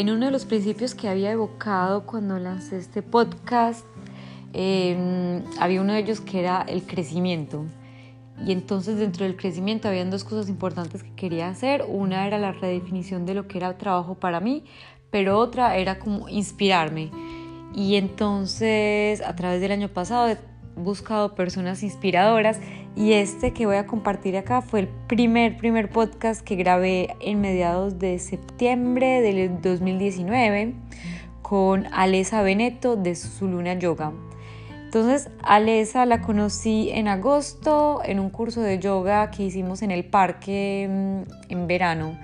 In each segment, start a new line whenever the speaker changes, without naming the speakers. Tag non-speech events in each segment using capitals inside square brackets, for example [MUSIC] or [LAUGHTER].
en uno de los principios que había evocado cuando lancé este podcast, em, había uno de ellos que era el crecimiento. Y entonces dentro del crecimiento habían dos cosas importantes que quería hacer. Una era la redefinición de lo que era trabajo para mí, pero otra era como inspirarme. Y entonces a través del año pasado he buscado personas inspiradoras y este que voy a compartir acá fue el primer, primer podcast que grabé en mediados de septiembre del 2019 con Alesa Beneto de Zuluna Yoga. Entonces, Alesa la conocí en agosto en un curso de yoga que hicimos en el parque mm, en verano.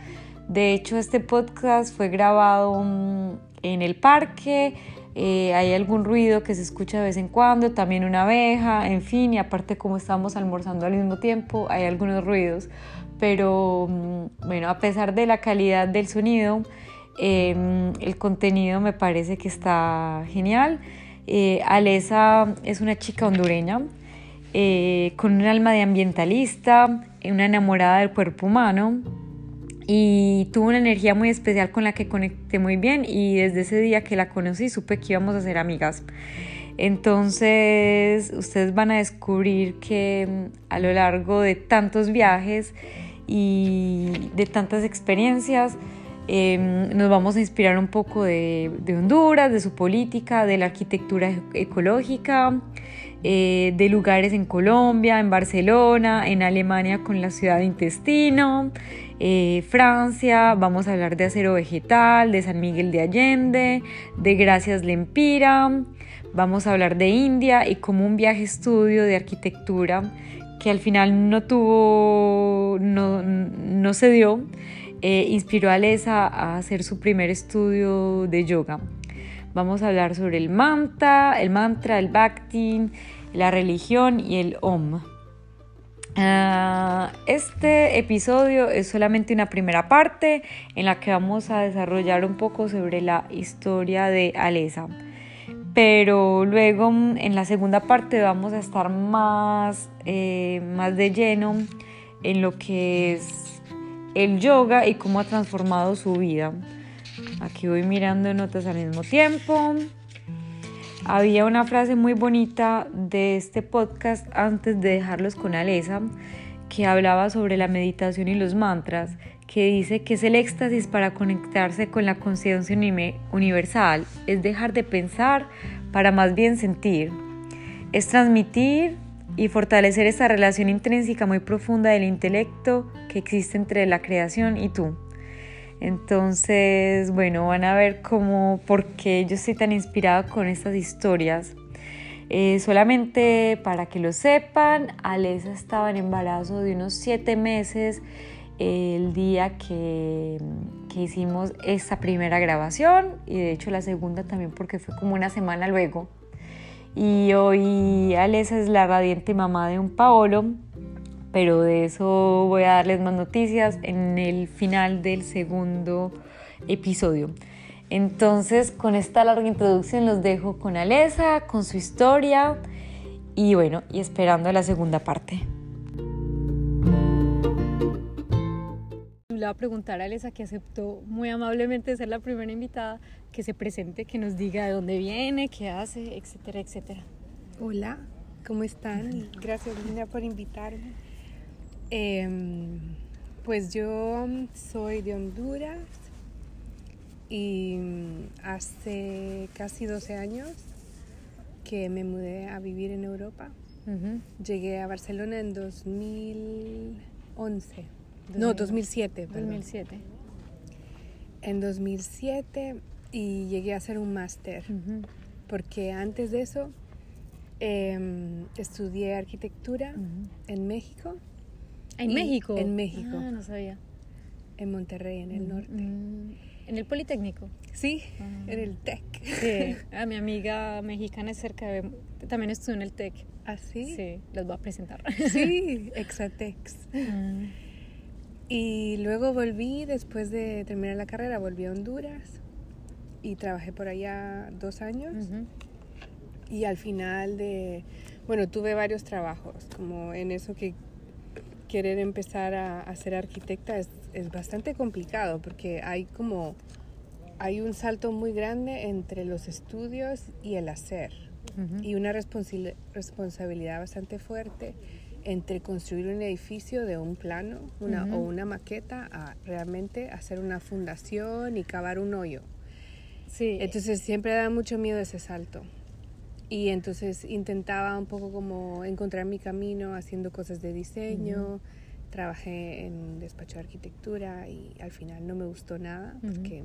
De hecho, este podcast fue grabado mm, en el parque. Eh, hay algún ruido que se escucha de vez en cuando, también una abeja, en fin, y aparte como estamos almorzando al mismo tiempo, hay algunos ruidos. Pero mm, bueno, a pesar de la calidad del sonido, em, el contenido me parece que está genial. Eh, Alesa es una chica hondureña eh, con un alma de ambientalista, una enamorada del cuerpo humano y tuvo una energía muy especial con la que conecté muy bien y desde ese día que la conocí supe que íbamos a ser amigas. Entonces ustedes van a descubrir que mm, a lo largo de tantos viajes y de tantas experiencias, Em, nos vamos a inspirar un poco de, Honduras, de su política, de la arquitectura ecológica, eh, de lugares en Colombia, en Barcelona, en Alemania con la ciudad de Intestino, eh, Francia, vamos a hablar de acero vegetal, de San Miguel de Allende, de Gracias Lempira, vamos a hablar de India y como un viaje estudio de arquitectura que al final no tuvo, no, no se dio. Eh, inspiró a Lesa a hacer su primer estudio de yoga. Vamos a hablar sobre el mantra, el mantra, el bhakti, la religión y el om. Ah, este episodio es solamente una primera parte en la que vamos a desarrollar un poco sobre la historia de Alesa. Pero luego en la segunda parte vamos a estar más, eh, más de lleno en lo que es el yoga y cómo ha transformado su vida. Aquí voy mirando notas al mismo tiempo. Había una frase muy bonita de este podcast antes de dejarlos con Alesa que hablaba sobre la meditación y los mantras, que dice que es el éxtasis para conectarse con la conciencia universal, es dejar de pensar para más bien sentir, es transmitir y fortalecer esta relación intrínseca muy profunda del intelecto que existe entre la creación y tú. Entonces, bueno, van a ver cómo, por qué yo estoy tan inspirada con estas historias. Eh, solamente para que lo sepan, Alesa estaba en embarazo de unos siete meses el día que, que hicimos esta primera grabación y de hecho la segunda también porque fue como una semana luego. Y hoy Alesa es la radiante mamá de un Paolo, pero de eso voy a darles más noticias en el final del segundo episodio. Entonces, con esta larga introducción los dejo con Alesa, con su historia y bueno, y esperando la segunda parte.
Le voy a preguntar a Alesa que aceptó muy amablemente ser la primera invitada que se presente, que nos diga de dónde viene, qué hace, etcétera, etcétera.
Hola, ¿cómo están? Gracias Lina por invitarme. Em, pues yo soy de Honduras y hace casi 12 años que me mudé a vivir en Europa. Llegué a Barcelona en 2011. No, 2007.
2007.
En 2007 y llegué a hacer un máster, porque antes de eso em, estudié arquitectura en México.
¿En México?
En México.
Ah, no sabía.
En Monterrey, en el norte.
¿En el Politécnico?
Sí, ah. en el TEC.
Sí, [LAUGHS] a mi amiga mexicana es cerca de... También estudió en el TEC.
¿Ah, sí?
Sí, les voy a presentar.
Sí, [LAUGHS] Exatex. Ah. Y luego volví, después de terminar la carrera, volví a Honduras y trabajé por allá dos años. Y al final de, bueno, tuve varios trabajos, como en eso que querer empezar a, ser arquitecta es, es, bastante complicado porque hay como hay un salto muy grande entre los estudios y el hacer
Ujú.
y una responsi- responsabilidad bastante fuerte entre construir un edificio de un plano una,
Ujú.
o una maqueta a realmente hacer una fundación y cavar un hoyo.
Sí.
Entonces siempre da mucho miedo ese salto. Y entonces intentaba un poco como encontrar mi camino haciendo cosas de diseño. Trabajé en despacho de arquitectura y al final no me gustó nada
Ujú.
porque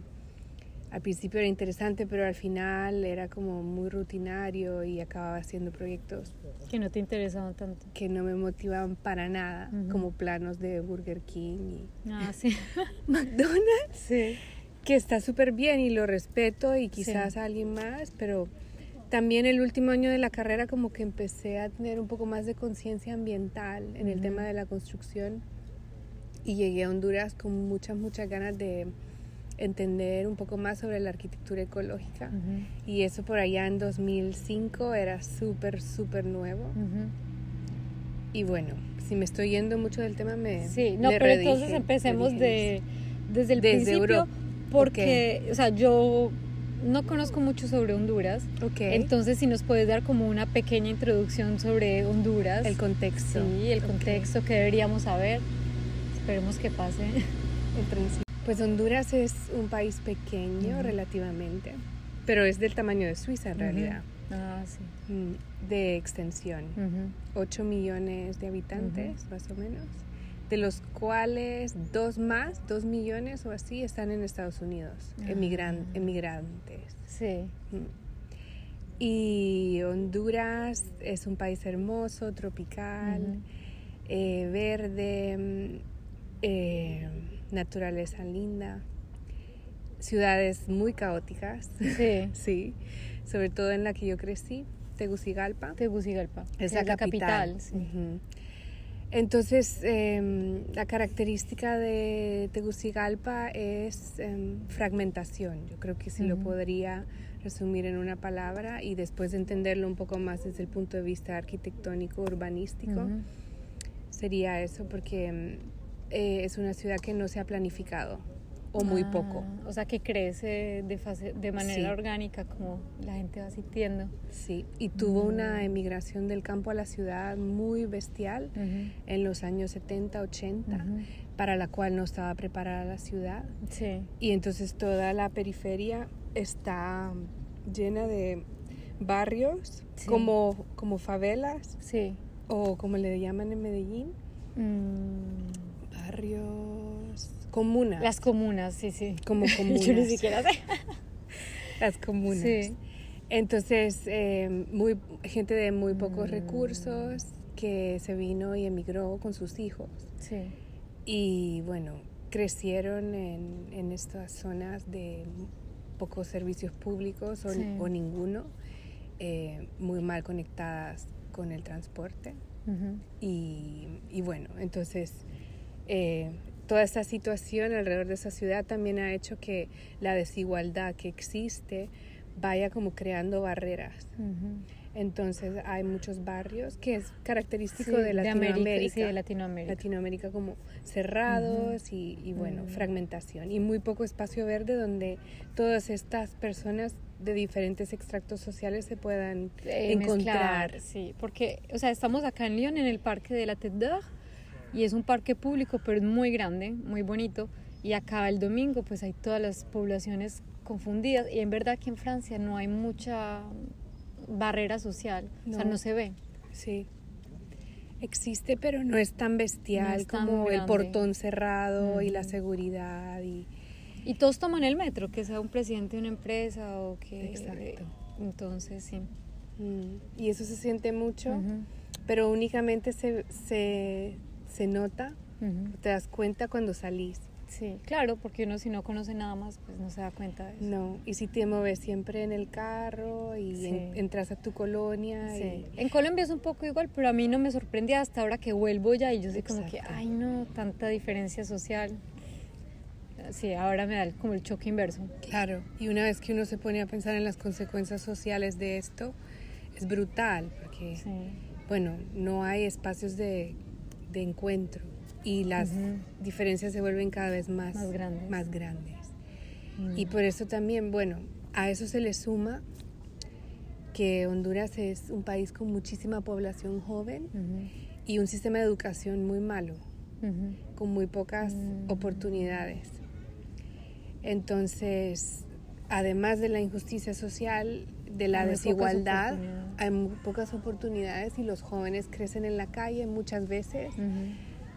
al principio era interesante, pero al final era como muy rutinario y acababa haciendo proyectos
que no te interesaban tanto.
que no me motivaban para nada,
Ujú.
como planos de Burger King y
Ah, sí. [LAUGHS]
McDonald's.
sí.
que está súper bien y lo respeto y quizás
Sí.
a alguien más, pero también el último año de la carrera como que empecé a tener un poco más de conciencia ambiental en el
Ujú.
tema de la construcción y llegué a Honduras con muchas, muchas ganas de entender un poco más sobre la arquitectura ecológica
Ujú.
y eso por allá en 2005 era súper, súper nuevo
Ujú.
y bueno, si me estoy yendo mucho del tema me...
Sí, no,
me
pero
redije,
entonces empecemos de, desde el
Desde
principio,
Europa.
porque, o sea, yo no conozco mucho sobre Honduras,
Ok,
entonces si nos puedes dar como una pequeña introducción sobre Honduras.
el contexto.
Sí, el contexto que deberíamos saber. Esperemos que pase. [LAUGHS]
En principio. Pues Honduras es un país pequeño relativamente, pero es del tamaño de Suiza en realidad,
Ah, sí.
mm, de extensión.
Ujú.
8 millones de habitantes, más o menos, de los cuales dos más, 2 millones o así, están en Estados Unidos, emigran-
Ah.
emigrantes.
Sí.
Mm. Y Honduras es un país hermoso, tropical, eh, verde, mm, eh, naturaleza linda, ciudades muy caóticas,
Sí. [LAUGHS]
sí, sobre todo en la que yo crecí, Tegucigalpa,
Tegucigalpa.
es la, capital.
sí.
Entonces, em, la característica de Tegucigalpa es em, fragmentación. Yo creo que si lo
Ujú.
podría resumir en una palabra y después de entenderlo un poco más desde el punto de vista arquitectónico, urbanístico, sería eso, porque em, eh, es una ciudad que no se ha planificado o muy
Ah,
poco.
O sea, que crece de, fase- de manera
Sí.
orgánica, como la gente va sintiendo.
Sí, y tuvo una emigración del campo a la ciudad muy bestial en los años 70, 80,
Ujú.
para la cual no estaba preparada la ciudad.
Sí.
Y entonces toda la periferia está llena de barrios
Sí.
como, como favelas
Sí.
o como le llaman en Medellín,
Mm,
barrios, comunas.
Las comunas, sí, sí.
como comunas. [LAUGHS]
Yo ni siquiera sé.
Las comunas.
Sí.
Entonces, eh, muy, gente de muy pocos
Mm.
recursos que se vino y emigró con sus hijos.
Sí.
Y bueno, crecieron en, en estas zonas de pocos servicios públicos o,
Sí.
o ninguno, eh, muy mal conectadas con el transporte. Y, y bueno, entonces eh, toda esta situación alrededor de esa ciudad también ha hecho que la desigualdad que existe vaya como creando barreras. Entonces hay muchos barrios que es característico
Sí,
de
América,
Latinoamérica.
sí, de Latinoamérica.
Latinoamérica como cerrados y, y, bueno, fragmentación y muy poco espacio verde donde todas estas personas de diferentes extractos sociales se puedan
Eh,
encontrar.
mezclar, sí, porque, o sea, estamos acá en Lyon, en el parque de la Tête d'Or, y es un parque público, pero es muy grande, muy bonito, y acá el domingo, pues hay todas las poblaciones confundidas, y en verdad que en Francia no hay mucha barrera social, o sea,
No.
no se ve.
Sí. Existe, pero no es tan bestial
No es tan
como el
grande.
portón cerrado y la seguridad y
Y todos toman el metro, que sea un presidente de una empresa o que...
Exacto.
Entonces, sí.
mm, y eso se siente mucho,
Ujú,
pero únicamente se, se, se nota, te das cuenta cuando salís.
Sí, claro, porque uno si no conoce nada más, pues no se da cuenta de eso.
No, y si te mueves siempre en el carro y
Sí.
en- entras a tu colonia
Sí.
y
En Colombia es un poco igual, pero a mí no me sorprendía hasta ahora que vuelvo ya y yo soy como que, ay no, tanta diferencia social. Sí, ahora me da el- como el choque inverso.
claro, y una vez que uno se pone a pensar en las consecuencias sociales de esto, es brutal, porque
Sí.
bueno, no hay espacios de, de encuentro y las diferencias se vuelven cada vez más,
Más grandes.
más grandes. Y por eso también, bueno, a eso se le suma que Honduras es un país con muchísima población joven y un sistema de educación muy malo, con muy pocas
Mm.
oportunidades. Entonces, además de la injusticia social, de la
muy
desigualdad, hay muy pocas oportunidades y los jóvenes crecen en la calle muchas veces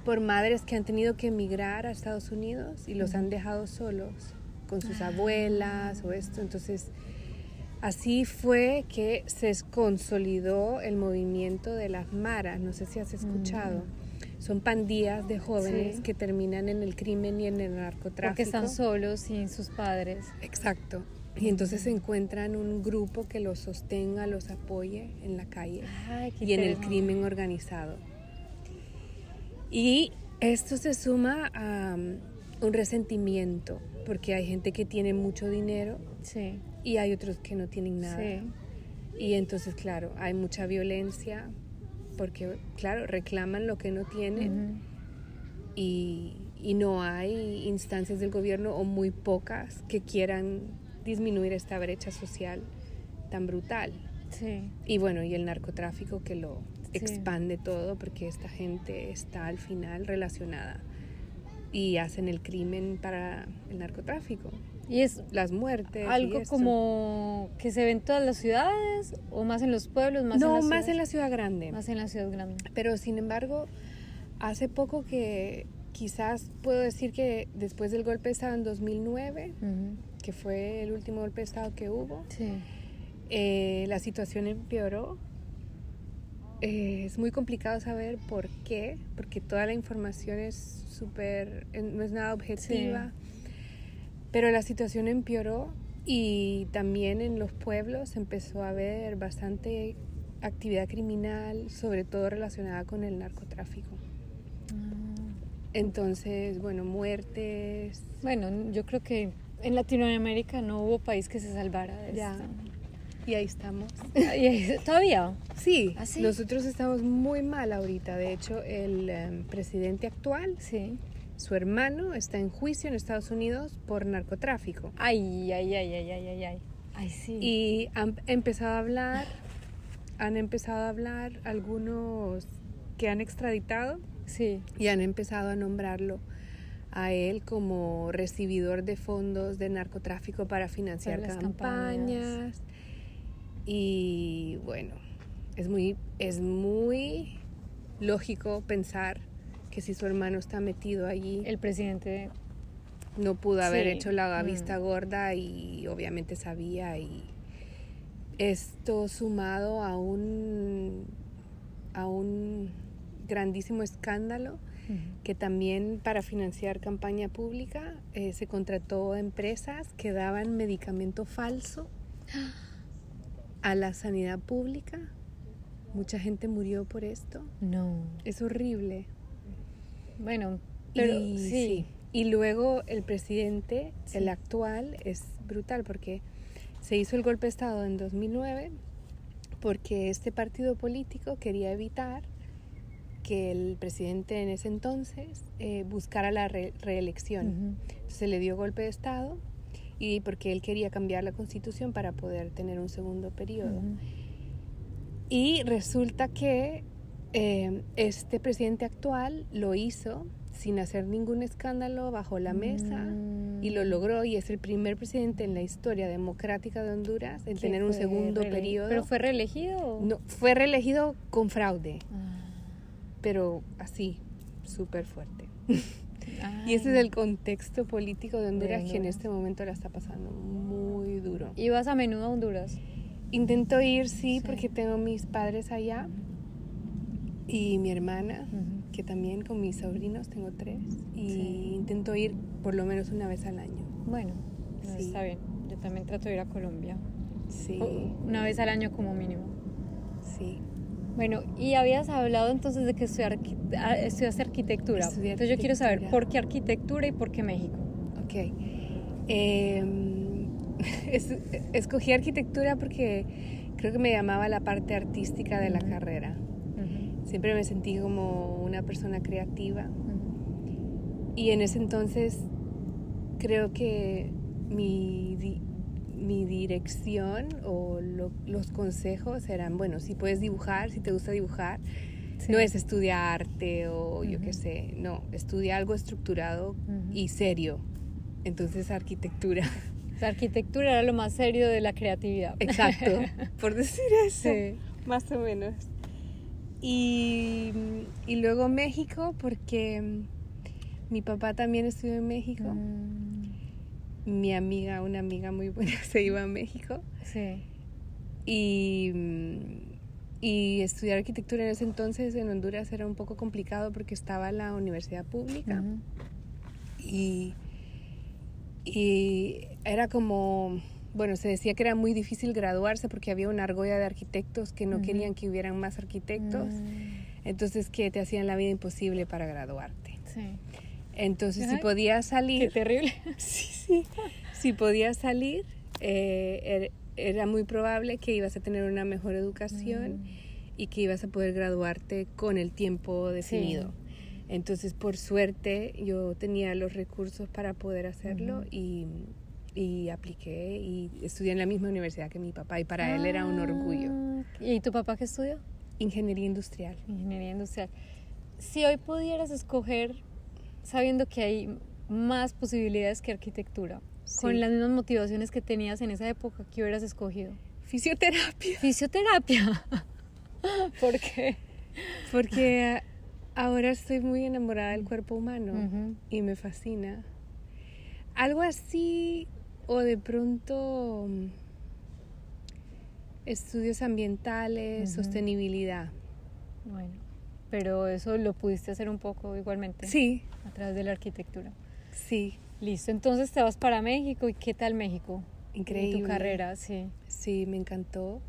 por madres que han tenido que emigrar a Estados Unidos y los han dejado solos con sus
Ah.
abuelas o esto. Entonces, así fue que se consolidó el movimiento de las maras. No sé si has escuchado. Son pandillas de jóvenes
Sí.
que terminan en el crimen y en el narcotráfico.
Porque están solos sin sus padres.
Exacto. Y entonces se encuentran un grupo que los sostenga, los apoye en la calle
Ay,
y en el crimen organizado. Y esto se suma a um, un resentimiento, porque hay gente que tiene mucho dinero
Sí.
y hay otros que no tienen nada.
Sí.
Y entonces, claro, hay mucha violencia, porque, claro, reclaman lo que no tienen y, y no hay instancias del gobierno o muy pocas que quieran disminuir esta brecha social tan brutal.
Sí.
Y bueno, y el narcotráfico que lo
Sí.
expande todo porque esta gente está al final relacionada y hacen el crimen para el narcotráfico,
Y es
las muertes.
algo como que se ve en todas las ciudades o más en los pueblos, más
no,
en
más en la ciudad grande.
más en la ciudad grande.
Pero sin embargo, hace poco que quizás puedo decir que después del golpe de Estado en 2009,
Ujú.
Que fue el último golpe de Estado que hubo,
Sí.
eh, la situación empeoró. Eh, es muy complicado saber por qué, porque toda la información es súper, no es nada objetiva, pero la situación empeoró y también en los pueblos empezó a haber bastante actividad criminal, sobre todo relacionada con el narcotráfico. Entonces, bueno, muertes,
Bueno, yo creo que en Latinoamérica no hubo país que se salvara de
Ya.
esto.
y ahí estamos.
Y ahí- ¿Todavía?
Sí,
¿Ah, sí?
nosotros estamos muy mal ahorita. De hecho, el em, presidente actual,
Sí.
su hermano, está en juicio en Estados Unidos por narcotráfico.
Ay, ay, ay, ay, ay, ay, ay. Ay, sí.
Y han empezado a hablar, han empezado a hablar algunos que han extraditado
sí.
y han empezado a nombrarlo a él como recibidor de fondos de narcotráfico para financiar
Para
campañas.
campañas.
Y bueno, es muy, es muy lógico pensar que si su hermano está metido allí,
El presidente.
no pudo haber
Sí,
hecho la
mm.
vista gorda y obviamente sabía y esto sumado a un a un grandísimo escándalo que también para financiar campaña pública eh, se contrató a empresas que daban medicamento falso a la sanidad pública. Mucha gente murió por esto.
No.
Es horrible.
Bueno, pero
Y,
sí.
Y luego el presidente,
Sí.
el actual, es brutal porque se hizo el golpe de Estado en 2009 porque este partido político quería evitar que el presidente en ese entonces eh, buscara la re- reelección. Entonces le dio golpe de Estado y porque él quería cambiar la constitución para poder tener un segundo periodo. Y resulta que eh, este presidente actual lo hizo sin hacer ningún escándalo bajo la mesa y lo
Mm.
logró y es el primer presidente en la historia democrática de Honduras en tener un segundo periodo.
¿Pero fue reelegido?
No, fue reelegido con fraude,
Ah.
Pero así, súper fuerte.
Ay, [LAUGHS]
Y ese es el contexto político de Honduras que en este momento la está pasando muy duro.
¿Y vas a menudo a Honduras?
Intento ir, sí,
Sí.
porque tengo mis padres allá y mi hermana,
Ujú.
que también con mis sobrinos tengo tres, y
Sí.
intento ir por lo menos una vez al año.
Bueno, no,
Sí.
está bien. Yo también trato de ir a Colombia.
Sí,
Una vez al año como mínimo.
sí.
Bueno, y habías hablado entonces de que estudiar, ah, estudiaste arquitectura.
Estudié
entonces yo quiero saber por qué arquitectura y por qué México.
Ok. Em, [LAUGHS] es- escogí arquitectura porque creo que me llamaba la parte artística de la carrera. Siempre me sentí como una persona creativa y en ese entonces creo que mi, mi dirección o lo- los consejos eran, bueno, si puedes dibujar, si te gusta dibujar,
Sí.
no es estudiar arte o yo qué sé, no, estudia algo estructurado y serio. Entonces arquitectura. [LAUGHS]
La arquitectura era lo más serio de la creatividad.
Exacto, [LAUGHS] por decir eso,
Sí.
más o menos. Y, y luego México, porque mi papá también estudió en México.
Mm,
Mi amiga, una amiga muy buena, [LAUGHS] se iba a México.
sí.
Y, mm, y estudiar arquitectura en ese entonces en Honduras era un poco complicado porque estaba la universidad pública. Y, y era como, bueno, se decía que era muy difícil graduarse porque había una argolla de arquitectos que no querían que hubieran más arquitectos,
Mm,
entonces que te hacían la vida imposible para graduarte.
sí.
Entonces, si
Ay,
podías
Qué
salir,
terrible. [LAUGHS]
sí, sí, si podías salir, eh, er- era muy probable que ibas a tener una mejor educación
Mm.
y que ibas a poder graduarte con el tiempo definido. Entonces, por suerte, yo tenía los recursos para poder hacerlo y, y apliqué y estudié en la misma universidad que mi papá y para él era un orgullo.
Ah, ¿Y tu papá qué estudió?
Ingeniería industrial.
Ingeniería industrial. Si hoy pudieras escoger, sabiendo que hay más posibilidades que arquitectura,
Sí.
con las mismas motivaciones que tenías en esa época, ¿qué hubieras escogido?
Fisioterapia.
Fisioterapia. [LAUGHS] ¿Por qué?
Porque ahora estoy muy enamorada del cuerpo humano y me fascina. Algo así o de pronto mm, estudios ambientales, sostenibilidad.
Bueno, pero eso lo pudiste hacer un poco igualmente
Sí,
a través de la arquitectura.
sí,
Listo, entonces te vas para México y ¿qué tal México?
increíble.
En tu carrera, sí.
Sí, me encantó.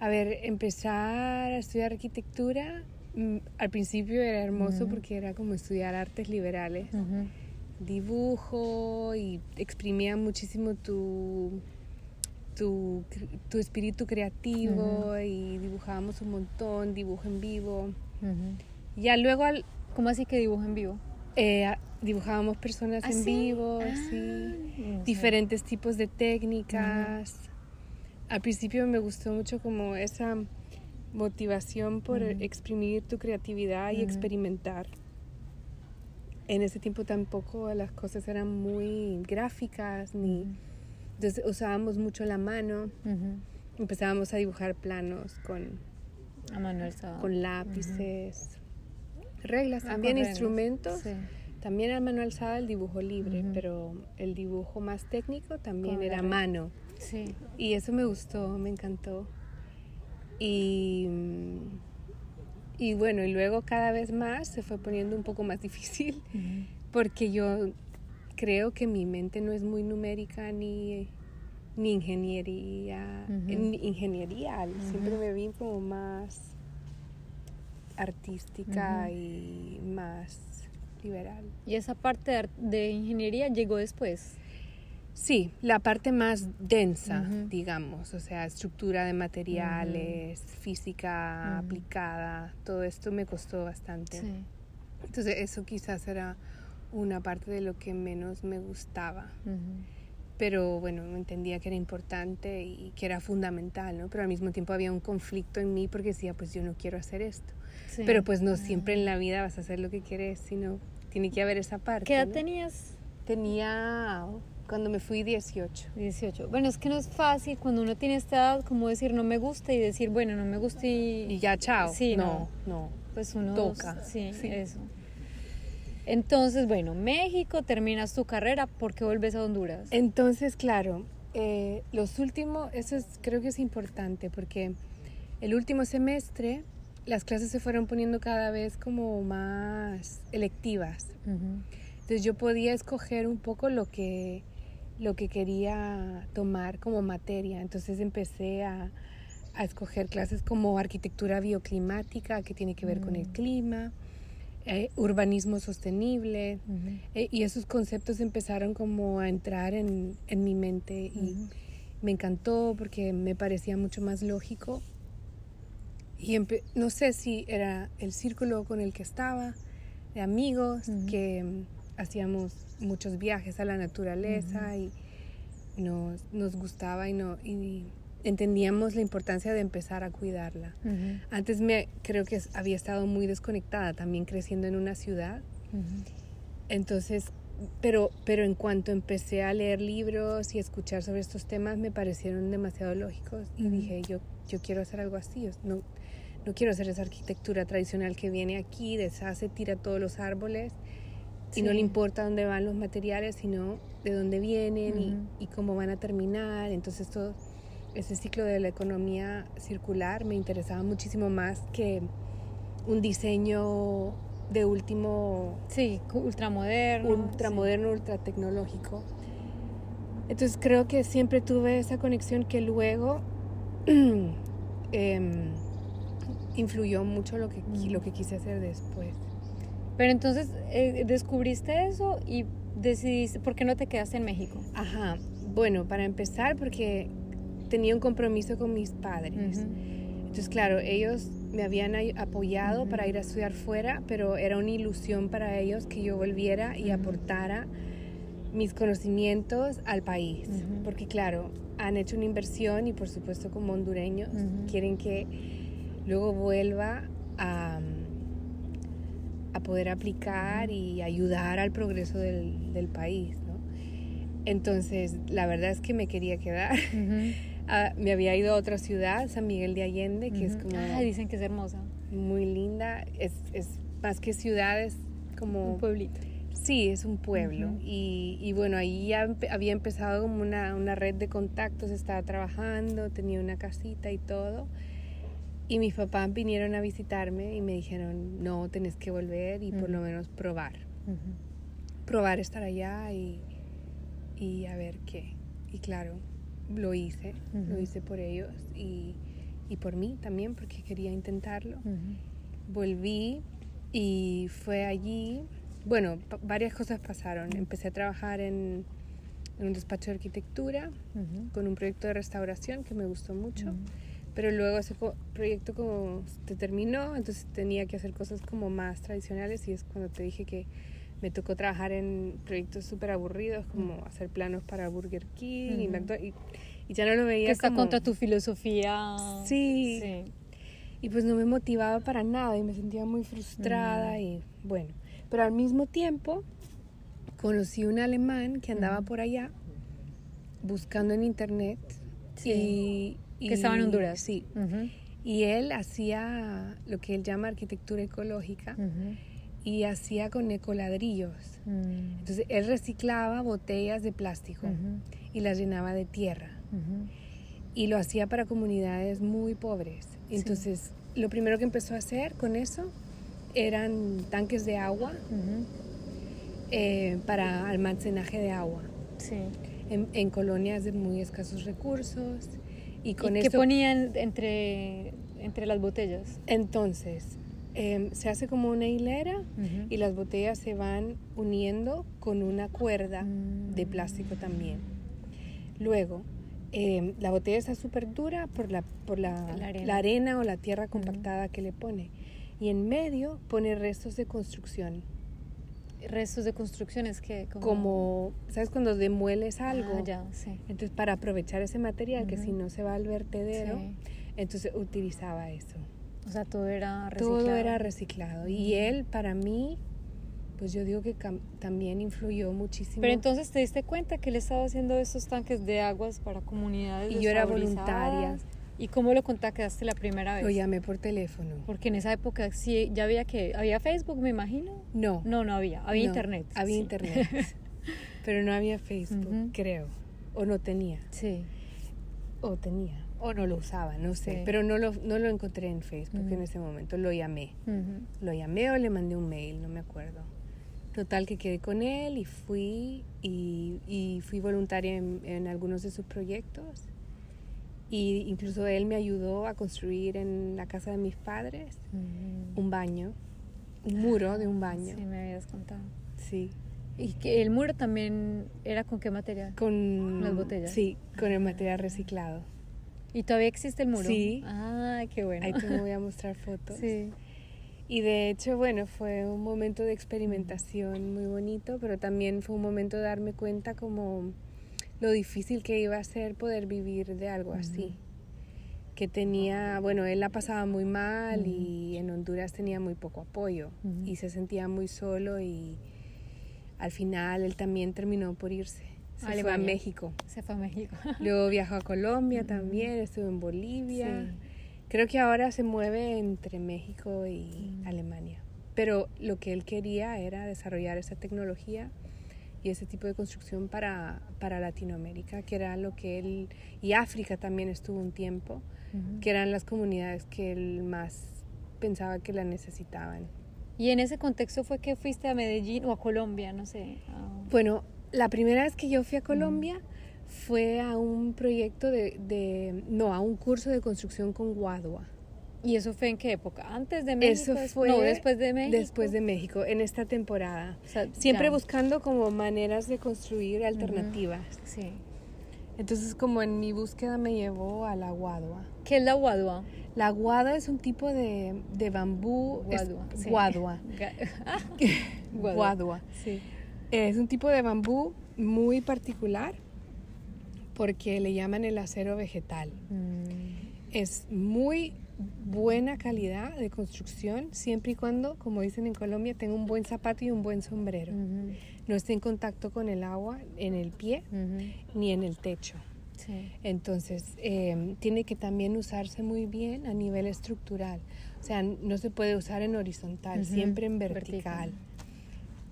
A ver, empezar a estudiar arquitectura, mm, al principio era hermoso porque era como estudiar artes liberales, dibujo y exprimía muchísimo tu, tu, tu espíritu creativo y dibujábamos un montón, dibujo en vivo. Ya luego al,
¿Cómo así que dibujo en vivo?
eh, dibujábamos personas
¿Ah,
en
sí?
vivo,
Ah,
sí,
no sé.
diferentes tipos de técnicas. Al principio me gustó mucho como esa motivación por
Ujú.
exprimir tu creatividad y
Ujú.
experimentar. En ese tiempo tampoco las cosas eran muy gráficas, ni entonces usábamos mucho la mano. Empezábamos a dibujar planos con,
A
con lápices, reglas, también
reglas.
instrumentos.
Sí.
También a mano alzada el dibujo libre, pero el dibujo más técnico también
Con
era mano.
Sí.
Y eso me gustó, me encantó. Y, y bueno, y luego cada vez más se fue poniendo un poco más [LAUGHS] difícil porque yo creo que mi mente no es muy numérica ni, ni ingeniería, ni ingenierial. Siempre me vi como más artística y más liberal.
Y esa parte de, ingeniería llegó después.
Sí, la parte más densa, digamos, o sea, estructura de materiales, física aplicada, todo esto me costó bastante.
Sí.
Entonces eso quizás era una parte de lo que menos me gustaba, pero bueno, entendía que era importante y que era fundamental, ¿no? Pero al mismo tiempo había un conflicto en mí porque decía, pues yo no quiero hacer esto.
Sí.
Pero pues no siempre en la vida vas a hacer lo que quieres, sino tiene que haber esa parte.
¿Qué edad
¿no?
tenías?
Tenía cuando me fui 18.
18. Bueno, es que no es fácil cuando uno tiene esta edad como decir no me gusta y decir, bueno, no me gusta y,
Y ya, chao.
Sí,
no, no.
pues uno
toca.
Sí,
Sí.
eso. Entonces, bueno, México, terminas tu carrera, ¿por qué vuelves a Honduras?
Entonces, claro, eh, los últimos, eso es, creo que es importante porque el último semestre las clases se fueron poniendo cada vez como más electivas. Entonces yo podía escoger un poco lo que, lo que quería tomar como materia. Entonces empecé a, a escoger clases como arquitectura bioclimática, que tiene que ver con el
Mm.
clima, eh, urbanismo sostenible, eh, y esos conceptos empezaron como a entrar en, en mi mente y me encantó porque me parecía mucho más lógico. Y no sé si era el círculo con el que estaba, de amigos, que, hacíamos muchos viajes a la naturaleza y nos, nos gustaba y, no, y entendíamos la importancia de empezar a cuidarla. Antes me creo que había estado muy desconectada, también creciendo en una ciudad. Entonces, pero, pero en cuanto empecé a leer libros y escuchar sobre estos temas, me parecieron demasiado lógicos y dije, yo, yo quiero hacer algo así. No, no quiero hacer esa arquitectura tradicional que viene aquí, deshace, tira todos los árboles y no le importa dónde van los materiales, sino de dónde vienen y, y, cómo van a terminar. Entonces todo ese ciclo de la economía circular me interesaba muchísimo más que un diseño de último...
Sí, ultramoderno.
Ultramoderno, ultra tecnológico. Entonces creo que siempre tuve esa conexión que luego eh, [CLEARS THROAT] influyó mucho lo que, lo que quise hacer después.
Pero entonces eh, descubriste eso y decidiste, ¿por qué no te quedaste en México?
Ajá, bueno, para empezar porque tenía un compromiso con mis padres. Entonces, claro, ellos me habían apoyado para ir a estudiar fuera, pero era una ilusión para ellos que yo volviera y aportara mis conocimientos al país. Porque, claro, han hecho una inversión y, por supuesto, como hondureños, quieren que luego vuelva a, a poder aplicar y ayudar al progreso del, del país. ¿no? Entonces, la verdad es que me quería quedar. [LAUGHS] Ah, me había ido a otra ciudad, San Miguel de Allende, que es como...
Ah, dicen que es hermosa.
Muy linda. Es, es más que ciudades como...
Un pueblito.
Sí, es un pueblo. y, y, bueno, ahí ya había empezado como una, una, red de contactos, estaba trabajando, tenía una casita y todo. Y mis papás vinieron a visitarme y me dijeron, no, tenés que volver y por lo menos probar. Probar estar allá y, y a ver qué. Y claro, lo hice, lo hice por ellos y, y, por mí también, porque quería intentarlo. Volví y fue allí, bueno, varias cosas pasaron. Empecé a trabajar en, en un despacho de arquitectura con un proyecto de restauración que me gustó mucho. Pero luego ese proyecto como se terminó, entonces tenía que hacer cosas como más tradicionales y es cuando te dije que me tocó trabajar en proyectos súper aburridos como hacer planos para Burger King y, y, ya no lo veía
que está contra tu filosofía.
Sí, sí, y pues no me motivaba para nada y me sentía muy frustrada y bueno pero al mismo tiempo conocí un alemán que andaba por allá buscando en internet
y, que estaba en Honduras
sí y él hacía lo que él llama arquitectura ecológica y hacía con ecoladrillos. Mm. Entonces él reciclaba botellas de plástico y las llenaba de tierra. Y lo hacía para comunidades muy pobres. Entonces lo primero que empezó a hacer con eso eran tanques de agua eh, para almacenaje de agua. En, colonias de muy escasos recursos. ¿Y, con
qué ponían entre, entre las botellas?
Entonces, Em, se hace como una hilera y las botellas se van uniendo con una cuerda de mm. plástico también. Luego, em, la botella está súper dura por, la, por la, arena. o la tierra compactada que le pone. Y en medio pone restos de construcción.
Restos de construcción es que...
Como, ¿sabes? Cuando demueles ah, algo.
ya, sí.
Entonces, para aprovechar ese material, que si no se va al vertedero, entonces utilizaba eso.
O sea, todo era reciclado.
Todo era reciclado. Y él, para mí, pues yo digo que también influyó muchísimo.
Pero entonces te diste cuenta que él estaba haciendo esos tanques de aguas para comunidades.
Y yo era voluntaria.
¿Y cómo lo contactaste la primera vez?
Lo llamé por teléfono.
Porque en esa época sí, ya había que, había Facebook, me imagino.
No.
No, no había. Había internet.
Había internet. [LAUGHS] pero no había Facebook, creo. O no tenía.
Sí.
O tenía o no lo usaba, no sé, pero no lo, no lo encontré en Facebook en ese momento, lo llamé. Lo llamé o le mandé un mail, no me acuerdo. Total que quedé con él y fui y, y fui voluntaria en, en, algunos de sus proyectos. Y incluso él me ayudó a construir en la casa de mis padres un baño, un muro de un baño.
Sí, me habías contado.
Sí.
¿Y que el muro también era con qué material?
Con
las botellas.
Sí, con el material reciclado.
¿Y todavía existe el muro?
Sí.
Ah, qué bueno.
Ahí te [LAUGHS] voy a mostrar fotos.
Sí.
Y de hecho, bueno, fue un momento de experimentación muy bonito, pero también fue un momento de darme cuenta como lo difícil que iba a ser poder vivir de algo así. Que tenía, bueno, él la pasaba muy mal y en Honduras tenía muy poco apoyo y se sentía muy solo y al final él también terminó por irse. Se fue a México.
Se fue a México. [LAUGHS]
Luego viajó a Colombia también, estuvo en Bolivia. Creo que ahora se mueve entre México y Alemania. Pero lo que él quería era desarrollar esa tecnología y ese tipo de construcción para, para Latinoamérica, que era lo que él, y África también estuvo un tiempo, que eran las comunidades que él más pensaba que la necesitaban.
¿Y en ese contexto fue que fuiste a Medellín o a Colombia? No sé.
Bueno, la primera vez que yo fui a Colombia fue a un proyecto de, de, no, a un curso de construcción con Guadua.
¿Y eso fue en qué época? ¿Antes de México? Eso fue no, después de México.
Después de México, en esta temporada. Siempre buscando como maneras de construir alternativas.
Sí.
Entonces, como en mi búsqueda me llevó a la guadua.
¿Qué es la guadua?
La guadua es un tipo de, de bambú.
Guadua.
Es, [LAUGHS] [LAUGHS] guadua. guadua.
Sí.
Es un tipo de bambú muy particular porque le llaman el acero vegetal.
Mm.
Es muy buena calidad de construcción siempre y cuando, como dicen en Colombia, tenga un buen zapato y un buen sombrero. No esté en contacto con el agua en el pie ni en el techo. Entonces, em, tiene que también usarse muy bien a nivel estructural. O sea, no se puede usar en horizontal, siempre en vertical.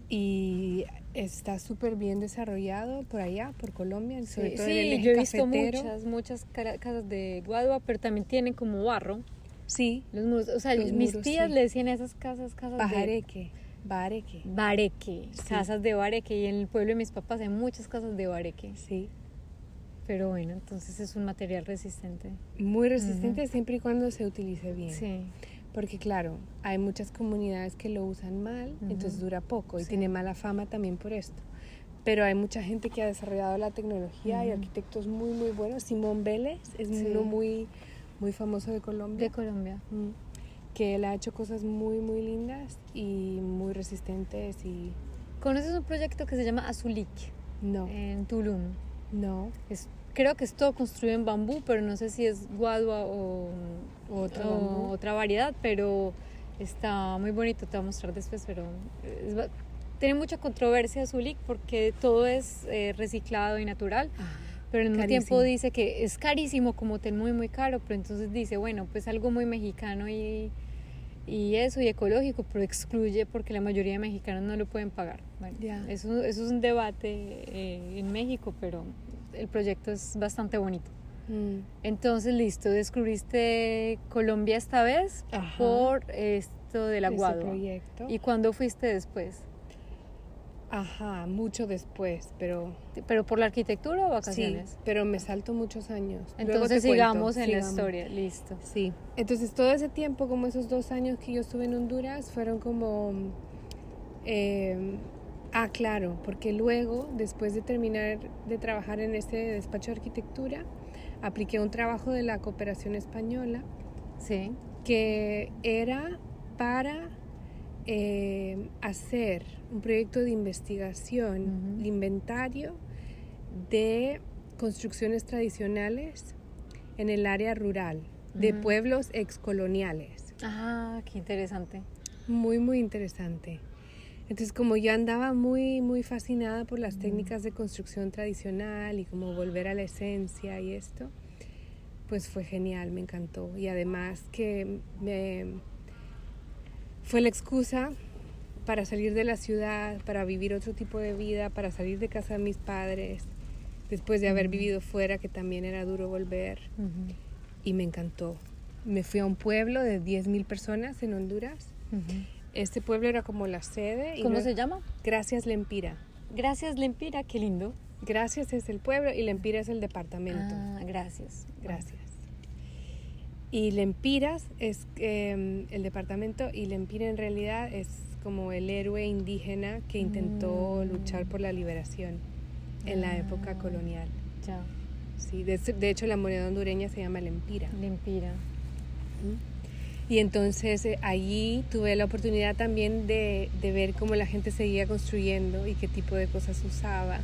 Y está súper bien desarrollado por allá, por Colombia, sobre todo en el
yo he visto muchas, muchas casas de guadua, pero también tienen como barro.
Sí.
Los muros, o sea, mis tías le decían a esas casas, casas
Bajareque.
de...
Bareque.
Bareque. Casas de bareque. Y en el pueblo de mis papás hay muchas casas de bareque.
Sí.
Pero bueno, entonces es un material resistente.
Muy resistente siempre y cuando se utilice bien.
Sí.
Porque claro, hay muchas comunidades que lo usan mal, entonces dura poco y tiene mala fama también por esto. Pero hay mucha gente que ha desarrollado la tecnología y arquitectos muy, muy buenos. Simón Vélez es uno muy muy famoso de Colombia.
De Colombia.
Mm. Que él ha hecho cosas muy, muy lindas y muy resistentes. y
¿Conoces un proyecto que se llama Azulik?
No.
En Tulum.
No.
Es, creo que es todo construido en bambú, pero no sé si es guadua o, otra variedad, pero está muy bonito, te voy a mostrar después, pero tiene mucha controversia Azulik porque todo es eh, reciclado y natural.
Ah
pero al mismo tiempo dice que es carísimo como hotel muy muy caro, pero entonces dice, bueno, pues algo muy mexicano y, y eso y ecológico, pero excluye porque la mayoría de mexicanos no lo pueden pagar. Bueno, eso, eso es un debate eh, en México, pero el proyecto es bastante bonito.
Mm.
Entonces, listo, descubriste Colombia esta vez por esto del aguado. ¿Y cuándo fuiste después?
Ajá, mucho después, pero...
¿Pero por la arquitectura o vacaciones?
Sí, pero me salto muchos años.
Entonces sigamos en la historia, listo.
Sí, entonces todo ese tiempo, como esos dos años que yo estuve en Honduras, fueron como... Eh, ah, claro, porque luego, después de terminar de trabajar en este despacho de arquitectura, apliqué un trabajo de la cooperación española.
Sí.
Que era para eh, hacer un proyecto de investigación, el inventario de construcciones tradicionales en el área rural, de pueblos excoloniales.
Ah, qué interesante.
Muy, muy interesante. Entonces, como yo andaba muy, muy fascinada por las técnicas de construcción tradicional y como volver a la esencia y esto, pues fue genial, me encantó. Y además que me fue la excusa para salir de la ciudad, para vivir otro tipo de vida, para salir de casa de mis padres, después de haber vivido fuera, que también era duro volver. Y me encantó. Me fui a un pueblo de 10.000 personas en Honduras. Este pueblo era como la sede.
¿Cómo se llama?
Gracias Lempira.
Gracias Lempira, qué lindo.
Gracias es el pueblo y Lempira es el departamento.
Ah, gracias.
Gracias. Y Lempiras es em, el departamento y Lempira en realidad es como el héroe indígena que intentó mm. luchar por la liberación en la época ah, colonial.
Ya.
Sí, de, hecho la moneda hondureña se llama Lempira.
Lempira.
Y entonces eh, allí tuve la oportunidad también de, de, ver cómo la gente seguía construyendo y qué tipo de cosas usaba.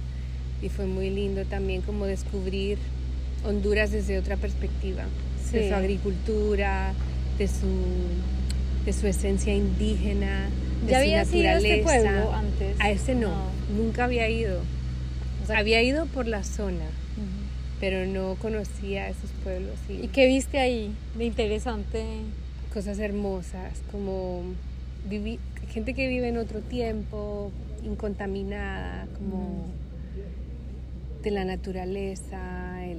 Y fue muy lindo también como descubrir Honduras desde otra perspectiva, de su agricultura, de su, de su esencia indígena, de
¿Ya
su
habías ido a
naturaleza.
este pueblo antes?
A ese no,
No.
nunca había ido.
O sea,
Había ido por la zona, pero no conocía esos pueblos y,
¿Y qué viste ahí de interesante?
cosas hermosas, como vivi- gente que vive en otro tiempo, incontaminada, como de la naturaleza, el-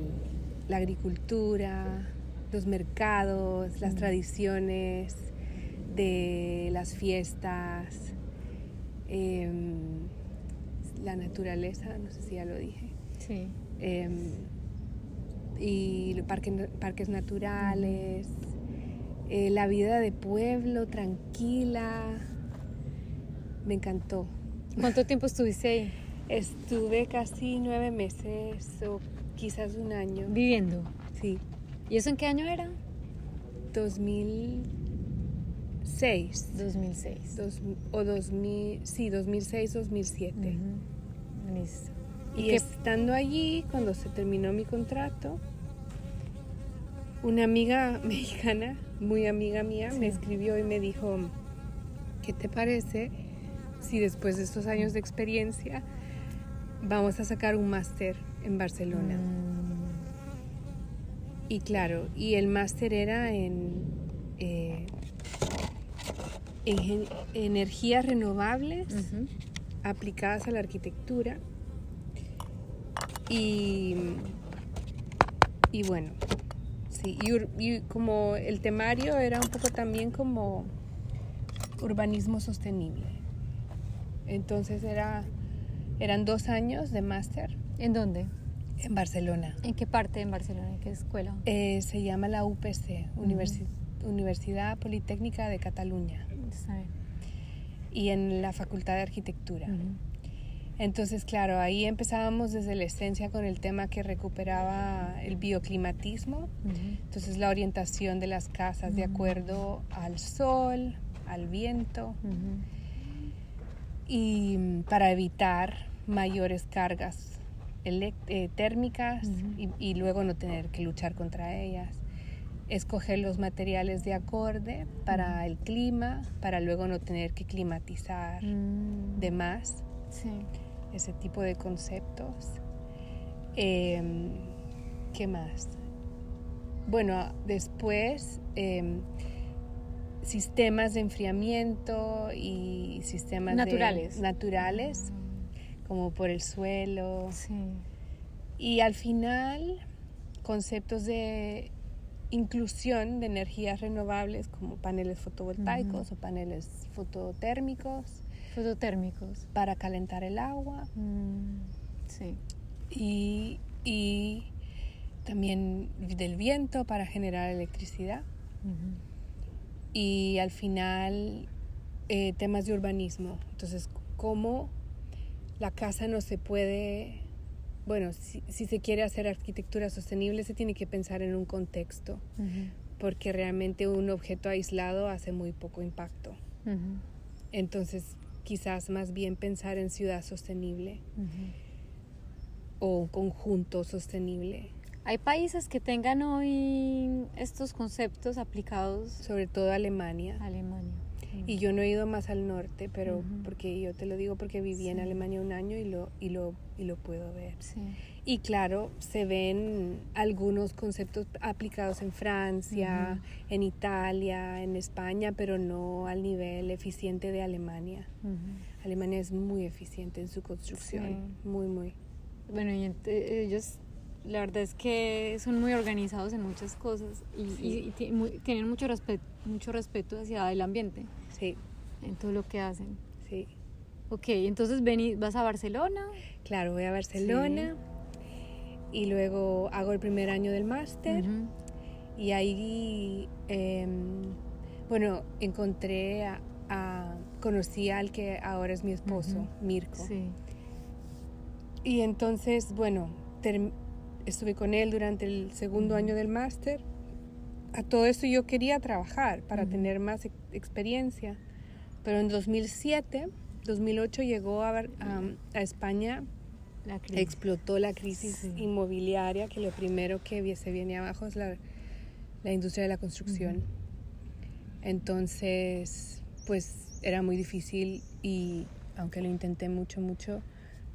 la agricultura, los mercados, las tradiciones de las fiestas, em, la naturaleza, no sé si ya lo dije.
Sí.
em, y los parques, parques naturales, eh, la vida de pueblo tranquila. Me encantó.
¿Cuánto tiempo estuviste ahí
Estuve casi nueve meses o quizás un año.
viviendo?
Sí,
¿Y eso en qué año era?
2006.
2006.
Dos- o 2000, sí, 2006, 2007.
Ujú. Listo.
Y
qué-
estando allí, cuando se terminó mi contrato, una amiga [LAUGHS] mexicana, muy amiga mía, me
Sí.
escribió y me dijo, ¿qué te parece si después de estos años de experiencia vamos a sacar un máster en Barcelona?
Mm,
Y claro, y el máster era en, eh, en energías renovables aplicadas a la arquitectura. Y, y bueno, sí, y, y como el temario era un poco también como urbanismo sostenible. Entonces era, eran dos años de máster
¿En dónde?
En Barcelona.
¿En qué parte en Barcelona? ¿En qué escuela?
Eh, se llama la UPC, Universi- Universidad Politécnica de Cataluña, y en la Facultad de Arquitectura.
Ujú.
Entonces, claro, ahí empezábamos desde la esencia con el tema que recuperaba el bioclimatismo,
Ujú.
entonces la orientación de las casas de acuerdo al sol, al viento,
Ujú.
y mm, para evitar mayores cargas eh, térmicas y, y luego no tener que luchar contra ellas. Escoger los materiales de acorde para el clima, para luego no tener que climatizar
Mm.
de más.
Sí.
ese tipo de conceptos. Em, ¿Qué más? Bueno, después em, sistemas de enfriamiento y sistemas de-
Naturales.
Como por el suelo.
Sí.
Y al final, conceptos de inclusión de energías renovables como paneles fotovoltaicos o paneles fototérmicos
Fototérmicos.
para calentar el agua.
Mm, Sí.
y, y también del viento para generar electricidad. Y al final eh, temas de urbanismo. Entonces, cómo la casa no se puede, bueno, si, si se quiere hacer arquitectura sostenible se tiene que pensar en un contexto,
Ujú.
porque realmente un objeto aislado hace muy poco impacto.
Ujú.
Entonces, quizás más bien pensar en ciudad sostenible
Ujú.
o un conjunto sostenible.
Hay países que tengan hoy estos conceptos aplicados
sobre todo Alemania.
a
Y yo no he ido más al norte, pero
Ujú.
porque yo te lo digo porque viví en
Sí.
Alemania un año y lo, y lo, y lo puedo ver.
Sí.
Y claro, se ven algunos conceptos aplicados en Francia, en Italia, en España, pero no al nivel eficiente de Alemania.
Ujú.
Alemania es muy eficiente en su construcción, muy, muy.
Bueno, y eh, ellos, la verdad es que son muy organizados en muchas cosas y,
Sí.
y- y muy- tienen mucho, respe- mucho respeto hacia el ambiente
Sí,
en todo lo que hacen.
sí.
Ok, entonces vení, vas a Barcelona.
Claro, voy a Barcelona y luego hago el primer año del máster.
Ujú.
Y ahí, em, bueno, encontré a, a- conocí al que ahora es mi esposo,
Ujú.
Mirko.
Sí.
Y entonces, bueno, estuve con él durante el segundo
Ujú.
año del máster a todo esto yo quería trabajar para tener más ex- experiencia. Pero en 2007, 2008 llegó a, ver- a, España,
La
explotó la crisis
Sí.
inmobiliaria, que lo primero que se viene abajo es la, la industria de la construcción. Entonces, pues era muy difícil y aunque lo intenté mucho, mucho,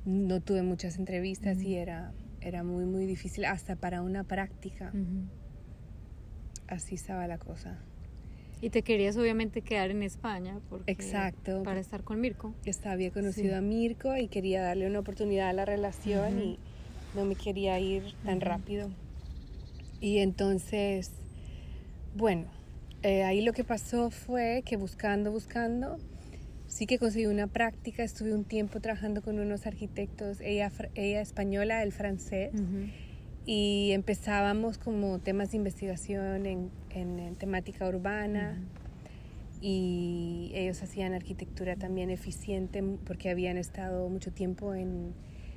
no tuve muchas entrevistas y era, era muy, muy difícil hasta para una práctica. Así estaba la cosa.
Y te querías obviamente quedar en España. Porque,
Exacto.
Para estar con Mirko.
Estaba, había conocido
Sí.
a Mirko y quería darle una oportunidad a la relación
Ujú.
y no me quería ir tan rápido. Y entonces, bueno, eh, ahí lo que pasó fue que buscando, buscando, sí que conseguí una práctica. Estuve un tiempo trabajando con unos arquitectos, ella, ella española, él francés.
Ujú.
Y empezábamos como temas de investigación en, en- en temática urbana y ellos hacían arquitectura también eficiente porque habían estado mucho tiempo en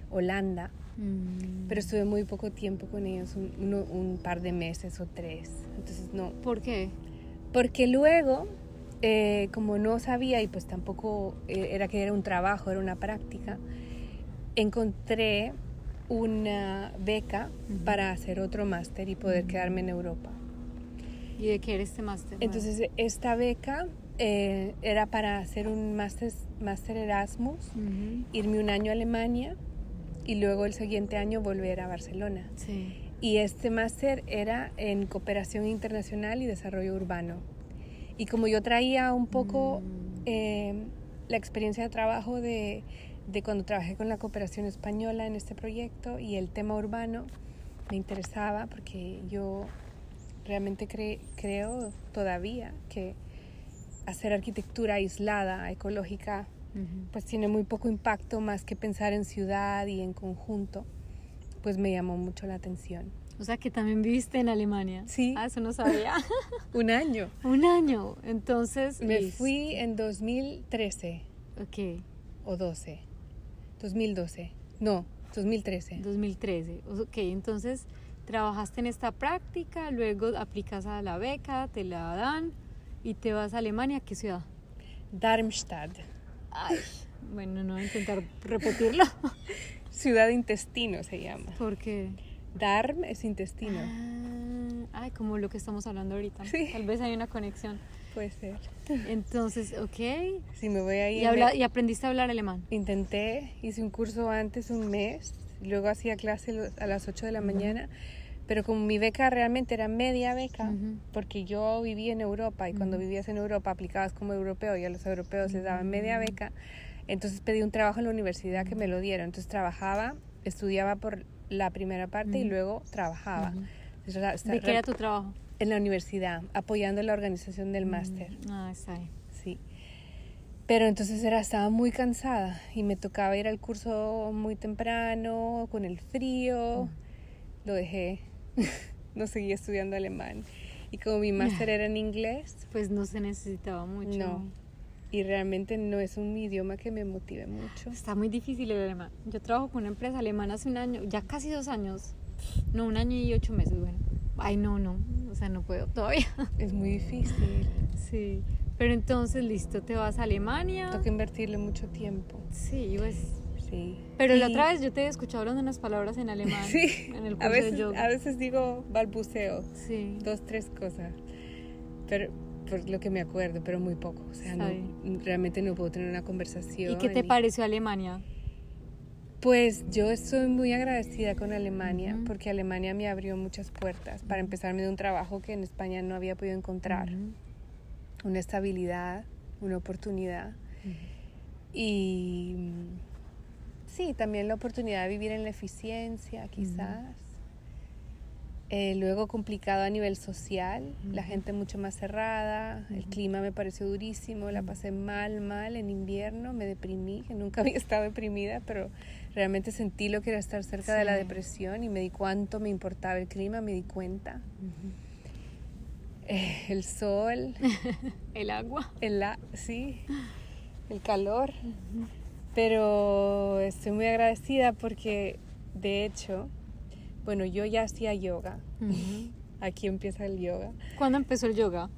Holanda,
Mm.
pero estuve muy poco tiempo con ellos, un, uno- un par de meses o tres, entonces no,
¿Por qué?
porque luego, eh, como no sabía y pues tampoco eh, era que era un trabajo, era una práctica, encontré una beca
Ujú.
para hacer otro máster y poder quedarme en Europa.
¿Y de qué eres este máster?
Entonces, esta beca eh, era para hacer un máster, Erasmus,
Ujú.
irme un año a Alemania y luego el siguiente año volver a Barcelona.
Sí.
Y este máster era en cooperación internacional y desarrollo urbano. Y como yo traía un poco
Mm.
eh, la experiencia de trabajo de, de cuando trabajé con la cooperación española en este proyecto y el tema urbano, me interesaba porque yo realmente cre- creo todavía que hacer arquitectura aislada, ecológica,
Ujú.
pues tiene muy poco impacto más que pensar en ciudad y en conjunto, pues me llamó mucho la atención.
O sea que también viviste en Alemania.
Sí.
Ah, eso no sabía. [LAUGHS]
Un año.
Un año. Entonces.
Me fui en 2013
Ok.
o 12. 2012. No, 2013.
2013. Ok, entonces trabajaste en esta práctica, luego aplicas a la beca, te la dan y te vas a Alemania. ¿Qué ciudad?
Darmstadt.
Ay, bueno, no voy a intentar repetirlo. [LAUGHS]
Ciudad de intestino se llama.
Porque.
Darm es intestino.
Ah, ay, como lo que estamos hablando ahorita.
Sí.
Tal vez hay una conexión.
Puede ser.
Entonces, ok.
Si me voy ahí.
Y, habla- y aprendiste a hablar alemán.
Intenté, hice un curso antes, un mes, luego hacía clase a las 8 de la mañana, pero como mi beca realmente era media beca,
Ujú.
porque yo viví en Europa y cuando vivías en Europa aplicabas como europeo y a los europeos les daban media beca, entonces pedí un trabajo en la universidad que me lo dieron, entonces trabajaba, estudiaba por la primera parte y luego trabajaba.
¿De qué era tu trabajo?
En la universidad, apoyando la organización del máster.
Ah, bien.
Sí. Pero entonces era, estaba muy cansada y me tocaba ir al curso muy temprano, con el frío. Lo dejé. [LAUGHS] no seguí estudiando alemán. Y como mi máster era en inglés,
Pues no se necesitaba mucho.
no. Y realmente no es un idioma que me motive mucho.
Está muy difícil el alemán. Yo trabajo con una empresa alemana hace un año, ya casi dos años. No, un año y ocho meses, bueno. Ay, no, no. O sea, no puedo todavía. [LAUGHS]
Es muy difícil.
Sí. Pero entonces, listo, te vas a Alemania.
Que invertirle mucho tiempo.
Sí, pues.
Sí.
Pero la otra vez yo te he escuchado hablando unas palabras en alemán.
Sí.
En el
A
curso
veces,
de yoga.
a veces digo balbuceo.
Sí.
dos, tres cosas. Pero por lo que me acuerdo, pero muy poco. O sea, no- realmente no puedo tener una conversación.
¿Y qué te pareció Alemania?
Pues yo estoy muy agradecida con Alemania porque Alemania me abrió muchas puertas para empezarme de un trabajo que en España no había podido encontrar. Una estabilidad, una oportunidad. Y mm, sí, también la oportunidad de vivir en la eficiencia, quizás. Eh, luego complicado a nivel social, la gente mucho más cerrada, el clima me pareció durísimo, la pasé mal, mal en invierno, me deprimí, que [LAUGHS] nunca había estado deprimida, pero realmente sentí lo que era estar cerca de la depresión y me di cuánto me importaba el clima, me di cuenta. Eh, el sol, [LAUGHS]
El agua.
el, a- sí, [LAUGHS] el calor, pero estoy muy agradecida porque de hecho, bueno, yo ya hacía yoga [LAUGHS] aquí empieza el yoga.
¿Cuándo empezó el yoga?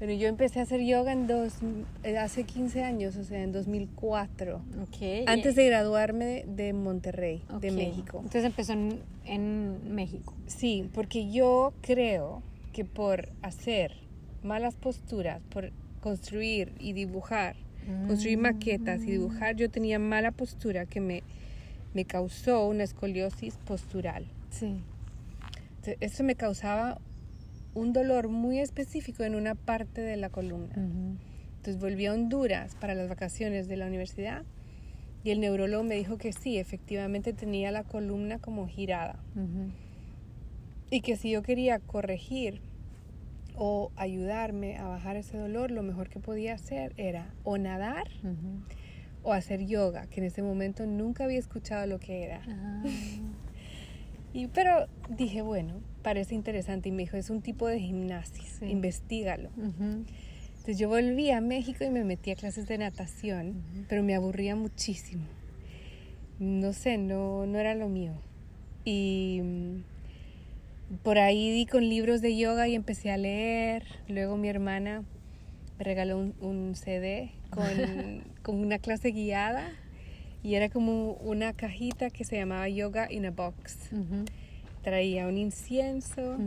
Bueno, yo empecé a hacer yoga en dos, eh, hace 15 años, o sea, en 2004.
Ok.
Antes de graduarme de, Monterrey, de. México.
Entonces empezó en, en México.
Sí, porque yo creo que por hacer malas posturas, por construir y dibujar, construir maquetas y dibujar, yo tenía mala postura que me, me causó una escoliosis postural.
Sí.
Entonces, Eso me causaba un dolor muy específico en una parte de la columna. Entonces volví a Honduras para las vacaciones de la universidad y el neurólogo me dijo que sí, efectivamente tenía la columna como girada y que si yo quería corregir o ayudarme a bajar ese dolor, lo mejor que podía hacer era o nadar o hacer yoga, que en ese momento nunca había escuchado lo que era.
Ah. [LAUGHS]
Y, pero dije, bueno, parece interesante y me dijo, es un tipo de gimnasia,
Sí.
investigalo.
Ujú.
Entonces yo volví a México y me metí a clases de natación,
Ujú.
pero me aburría muchísimo. No sé, no, no era lo mío. Y mm, por ahí di con libros de yoga y empecé a leer. Luego mi hermana me regaló un, un CD con, [LAUGHS] con una clase guiada y era como una cajita que se llamaba Yoga in a Box.
Ujú.
Traía un incienso,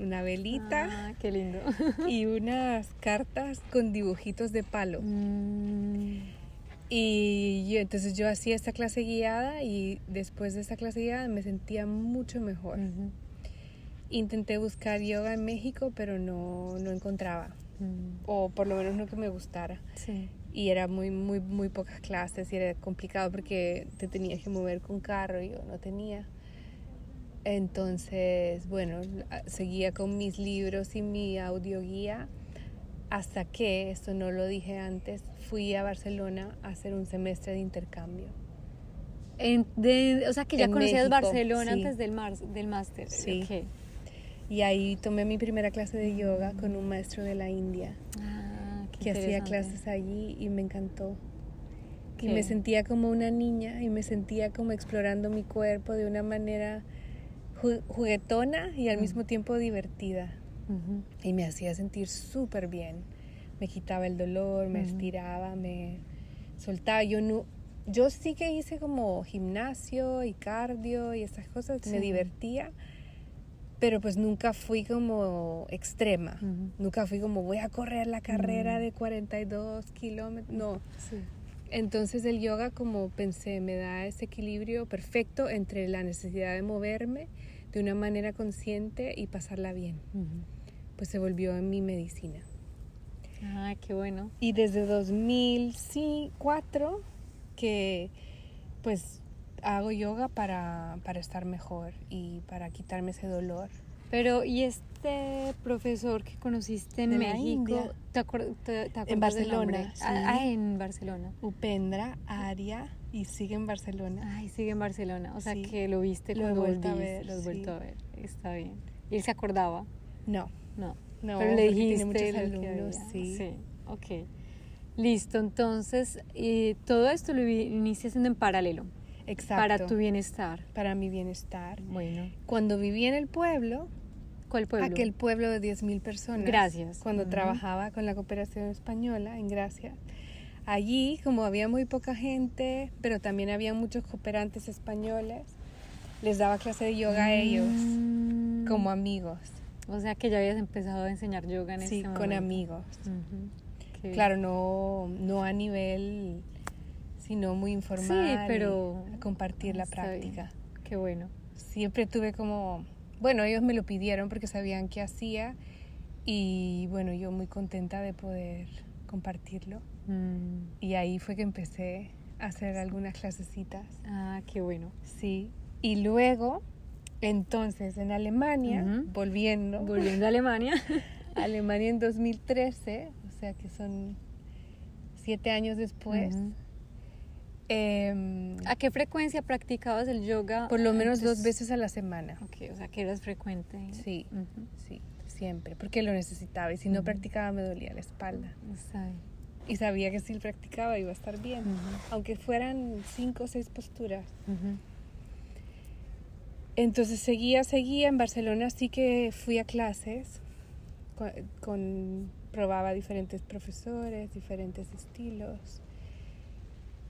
una velita
Ah, qué lindo. [LAUGHS]
y unas cartas con dibujitos de palo.
Mm.
Y yo, entonces yo hacía esta clase guiada y después de esta clase guiada me sentía mucho mejor. Intenté buscar yoga en México, pero no, no encontraba,
Mm.
o por lo menos no que me gustara.
Sí.
Y era muy, muy, muy pocas clases y era complicado porque te tenías que mover con carro y yo no tenía. Entonces, bueno, seguía con mis libros y mi audioguía hasta que, esto no lo dije antes, fui a Barcelona a hacer un semestre de intercambio.
En- de- o sea que ya
En
conocías
México,
Barcelona
sí.
antes del, mar, del máster.
Sí. Y ahí tomé mi primera clase de yoga con un maestro de la India
Ah,
que hacía clases allí y me encantó. Y me sentía como una niña y me sentía como explorando mi cuerpo de una manera ju- juguetona y al
Mm.
mismo tiempo divertida. Y me hacía sentir súper bien. Me quitaba el dolor, me estiraba, me soltaba. Yo, no, yo sí que hice como gimnasio y cardio y esas cosas.
Sí.
Me divertía. Pero pues nunca fui como extrema. Nunca fui como voy a correr la carrera
Mm.
de 42 kilómetros. No.
Sí.
Entonces el yoga, como pensé, me da ese equilibrio perfecto entre la necesidad de moverme de una manera consciente y pasarla bien. Pues se volvió en mi medicina.
Ah, qué bueno.
Y desde 2004 que pues hago yoga para, para estar mejor y para quitarme ese dolor.
Pero, ¿y este profesor que conociste en
De
México? ¿Te, te- del
Barcelona, sí.
Ah, ah, en Barcelona.
Upendra, Aria y sigue en Barcelona.
Ay, sigue en Barcelona. O sea
Sí.
que lo viste
Lo he
cuando
vuelto a
volviste,
ver,
Lo
sí.
vuelto a ver. Está bien. ¿Y él se acordaba?
No,
No.
no,
Pero le dijiste
tiene muchos alumnos, sí.
Sí, ok. Listo, entonces eh, todo esto lo haciendo en paralelo
Exacto.
para tu bienestar.
para mi bienestar.
Bueno,
Cuando viví en el pueblo,
¿cuál pueblo?
aquel pueblo de 10.000 personas.
Gracias.
Cuando trabajaba con la cooperación española en Gracia. Allí, como había muy poca gente, pero también había muchos cooperantes españoles, les daba clase de yoga a ellos
Mm,
como amigos.
O sea que ya habías empezado a enseñar yoga en
Sí, con
momento.
amigos.
Ujú, qué bien.
Claro, no, no a nivel, sino muy informal. y
pero
a compartir la
bien.
práctica.
Qué bueno.
Siempre tuve como, bueno, ellos me lo pidieron porque sabían qué hacía y bueno, yo muy contenta de poder compartirlo.
Mm,
Y ahí fue que empecé a hacer algunas clasecitas.
Ah, qué bueno.
Sí. Y luego, entonces, en Alemania, volviendo,
Volviendo a Alemania. [LAUGHS]
Alemania en 2013, o sea que son siete años después, em,
¿A qué frecuencia practicabas el yoga?
por lo menos dos veces a la semana.
Ok, o sea que eras frecuente.
Sí, sí, siempre, porque lo necesitaba y si no practicaba me dolía la espalda.
Bien.
Y sabía que si practicaba iba a estar bien, aunque fueran cinco o seis posturas. Entonces seguía, seguía. En Barcelona sí que fui a clases, con, con- probaba diferentes profesores, diferentes estilos.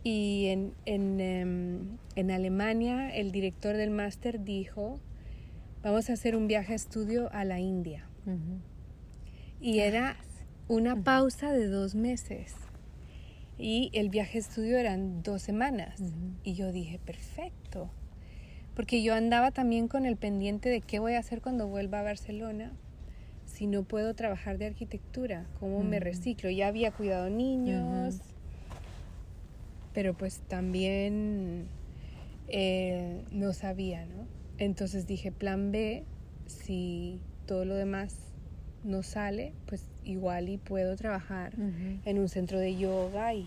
Y en, en, em, en Alemania el director del máster dijo, vamos a hacer un viaje a estudio a la India. Y era una pausa de dos meses. Y el viaje de estudio eran dos semanas. Y yo dije, perfecto. Porque yo andaba también con el pendiente de qué voy a hacer cuando vuelva a Barcelona si no puedo trabajar de arquitectura, cómo me reciclo. Ya había cuidado niños, pero pues también eh, no sabía, ¿no? Entonces dije, plan B, si todo lo demás no sale, pues igual y puedo trabajar
Ujú.
en un centro de yoga y,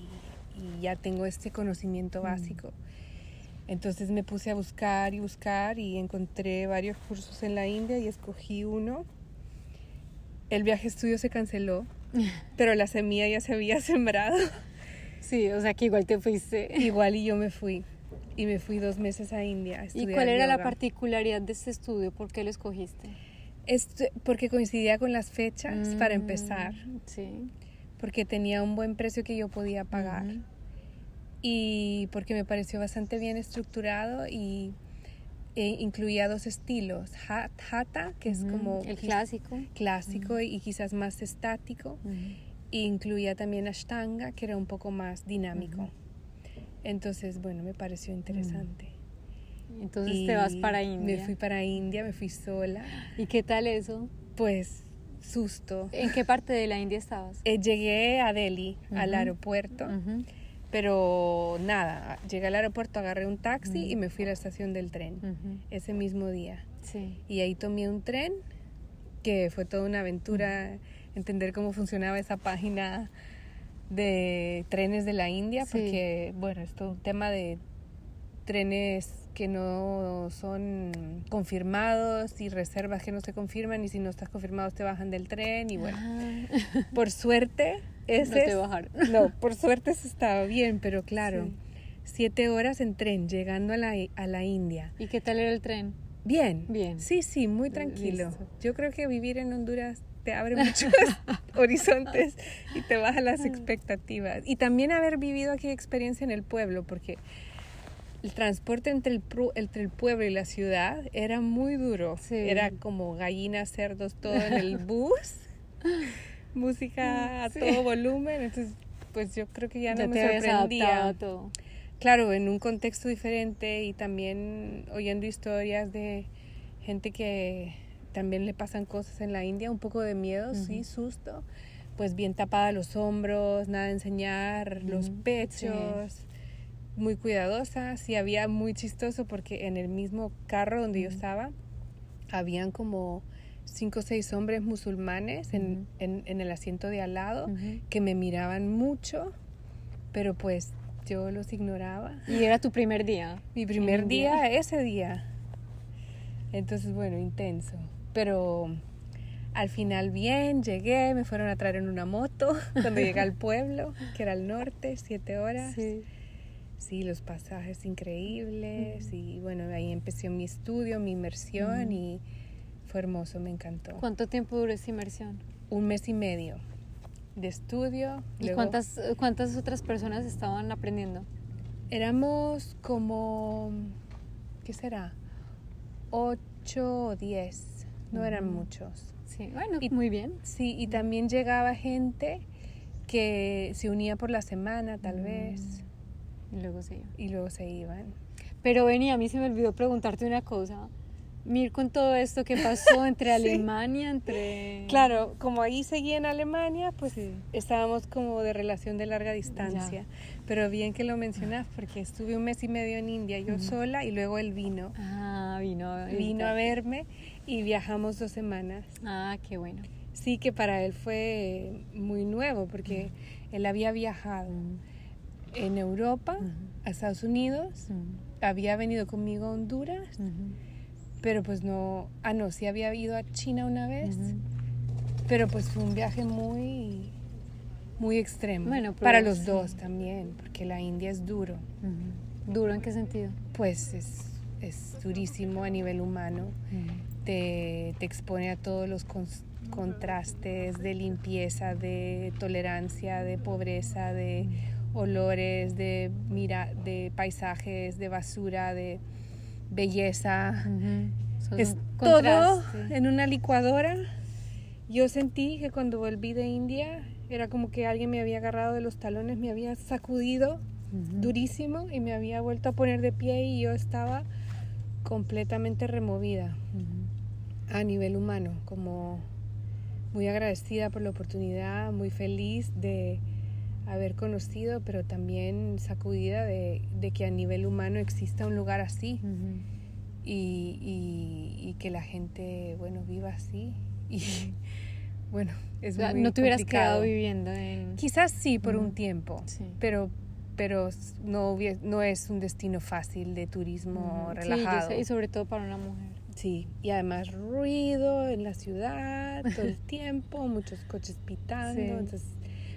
y ya tengo este conocimiento básico. Entonces me puse a buscar y buscar y encontré varios cursos en la India y escogí uno. El viaje estudio se canceló, [LAUGHS] pero la semilla ya se había sembrado.
Sí, o sea que igual te fuiste.
Igual y yo me fui. Y me fui dos meses a India a
¿Y
estudiar
cuál era la
yoga.
particularidad de este estudio? ¿Por qué lo escogiste?
Esto- porque coincidía con las fechas para
Mm,
empezar,
Sí.
porque tenía un buen precio que yo podía pagar. Y porque me pareció bastante bien estructurado y e incluía dos estilos, hat, hatha, que es como
el clásico.
clásico y quizás más estático, e incluía también ashtanga, que era un poco más dinámico. Entonces, bueno, me pareció interesante.
Entonces
Y
te vas para India.
Me fui para India, me fui sola.
¿Y qué tal eso?
Pues, susto.
¿En qué parte de la India estabas?
Eh, llegué a Delhi, al
Ujú.
aeropuerto.
Ujú.
Pero nada, llegué al aeropuerto, agarré un taxi
Ujú.
y me fui a la estación del tren ese mismo día.
Sí.
Y ahí tomé un tren, que fue toda una aventura entender cómo funcionaba esa página de trenes de la India,
Sí.
porque, bueno, es todo un tema de trenes que no son confirmados y reservas que no se confirman y si no estás confirmado te bajan del tren y bueno,
Ah,
por suerte [LAUGHS]
no
ese es-
bajaron.
no, por suerte eso estaba bien, pero claro,
Sí.
siete horas en tren llegando a la, a la India.
¿Y qué tal era el tren?
Bien.
Bien.
Sí, sí, muy tranquilo.
Listo.
Yo creo que vivir en Honduras te abre [LAUGHS] muchos horizontes y te baja las expectativas. Y también haber vivido aquí experiencia en el pueblo, porque el transporte entre el, entre el pueblo y la ciudad era muy duro.
Sí.
Era como gallinas, cerdos, todo en el [LAUGHS] bus. Música a
Sí.
todo volumen. Entonces, pues yo creo que ya no
ya
me
te
sorprendía.
todo.
Claro, en un contexto diferente y también oyendo historias de gente que también le pasan cosas en la India, un poco de miedo, sí, susto, pues bien tapada los hombros, nada de enseñar, los pechos, muy cuidadosas y había muy chistoso porque en el mismo carro donde yo estaba, habían como cinco o seis hombres musulmanes en, en, en el asiento de al lado que me miraban mucho, pero pues yo los ignoraba.
Y era tu primer día.
Mi primer día, ese día. Entonces, bueno, intenso. Pero al final bien, llegué, me fueron a traer en una moto [LAUGHS] cuando llegué al pueblo, que era al norte, siete horas.
Sí.
Sí, los pasajes increíbles y bueno, ahí empecé mi estudio, mi inmersión y fue hermoso, me encantó.
¿Cuánto tiempo duró esa inmersión?
Un mes y medio de estudio.
¿Y
luego-
cuántas, cuántas otras personas estaban aprendiendo?
Éramos como, ¿qué será? Ocho o diez, no eran muchos.
Sí, bueno,
Y-
muy bien.
Sí, y también llegaba gente que se unía por la semana tal
Mm.
vez
Y luego sí.
y luego se iban.
Pero vení, a mí se me olvidó preguntarte una cosa. Mir, con todo esto que pasó [LAUGHS] entre
Sí.
Alemania, entre...
Claro, como ahí seguía en Alemania, pues
Sí.
estábamos como de relación de larga distancia. Pero bien que lo mencionas porque estuve un mes y medio en India yo sola y luego él vino.
Ah, vino a
Vino a verme y viajamos dos semanas.
Ah, qué bueno.
Sí, que para él fue muy nuevo porque él había viajado
Mm,
en Europa, a Estados Unidos, había venido conmigo a Honduras, pero pues no, ah no, sí había ido a China una vez, pero pues fue un viaje muy, muy extremo.
Bueno,
para los
sí.
dos también, porque la India es duro.
¿Duro en qué sentido?
pues es, es durísimo a nivel humano. Te, te expone a todos los contrastes de limpieza, de tolerancia, de pobreza, de olores, de, mira, de paisajes, de basura, de belleza. Es todo en una licuadora. Yo sentí que cuando volví de India era como que alguien me había agarrado de los talones, me había sacudido durísimo y me había vuelto a poner de pie y yo estaba completamente removida a nivel humano, como muy agradecida por la oportunidad, muy feliz de haber conocido, pero también sacudida de, de que a nivel humano exista un lugar así y, y- y que la gente, bueno, viva así. Y [LAUGHS] bueno, es
O sea,
muy
no te hubieras
complicado.
quedado viviendo en...
Quizás sí por un tiempo,
Sí.
pero pero no, no es un destino fácil de turismo.
Sí,
relajado.
sé, y sobre todo para una mujer.
Sí, y además ruido en la ciudad todo el tiempo, muchos coches pitando,
Sí.
entonces,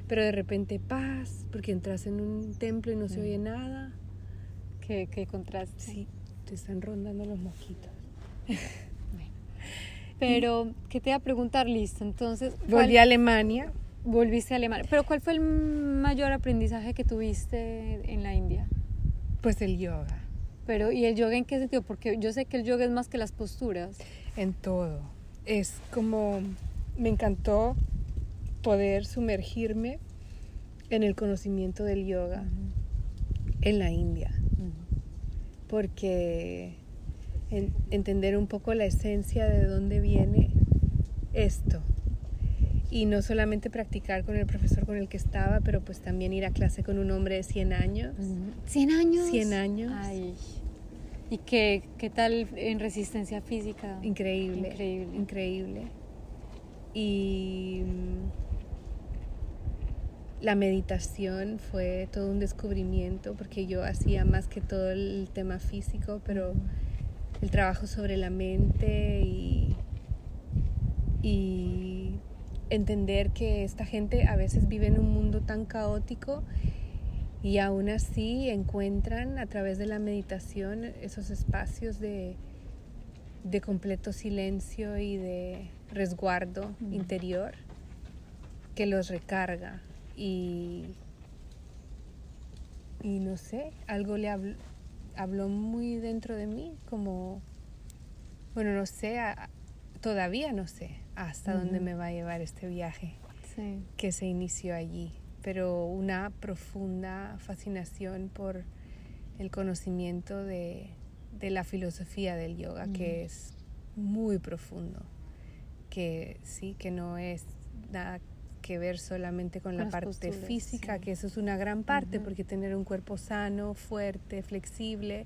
pero de repente paz, porque entras en un templo y no se oye nada.
Qué, qué contraste.
Sí, te están rondando los mosquitos. [LAUGHS]
Pero, ¿qué te iba a preguntar? Listo, entonces... ¿cuál-
Volví a Alemania.
Volviste a Alemania. Pero, ¿cuál fue el mayor aprendizaje que tuviste en la India?
Pues el yoga,
Pero, ¿y el yoga en qué sentido? Porque yo sé que el yoga es más que las posturas.
en todo. Es como, me encantó poder sumergirme en el conocimiento del yoga en la India, porque en- entender un poco la esencia de dónde viene esto. Y no solamente practicar con el profesor con el que estaba, pero pues también ir a clase con un hombre de 100 años.
¿100 años?
100 años.
Ay. ¿Y qué, qué tal en resistencia física?
Increíble.
Increíble.
Increíble. Y la meditación fue todo un descubrimiento porque yo hacía más que todo el tema físico, pero el trabajo sobre la mente y, y entender que esta gente a veces vive en un mundo tan caótico y aún así encuentran a través de la meditación esos espacios de, de completo silencio y de resguardo interior que los recarga y, y no sé, algo le habló, habló muy dentro de mí, como, bueno, no sé, a- todavía no sé hasta dónde me va a llevar este viaje
Sí.
que se inició allí, pero una profunda fascinación por el conocimiento de, de la filosofía del yoga, que es muy profundo, que sí, que no es nada que ver solamente con
Con
la parte
posturas,
física,
sí.
que eso es una gran parte,
Ujú.
porque tener un cuerpo sano, fuerte, flexible,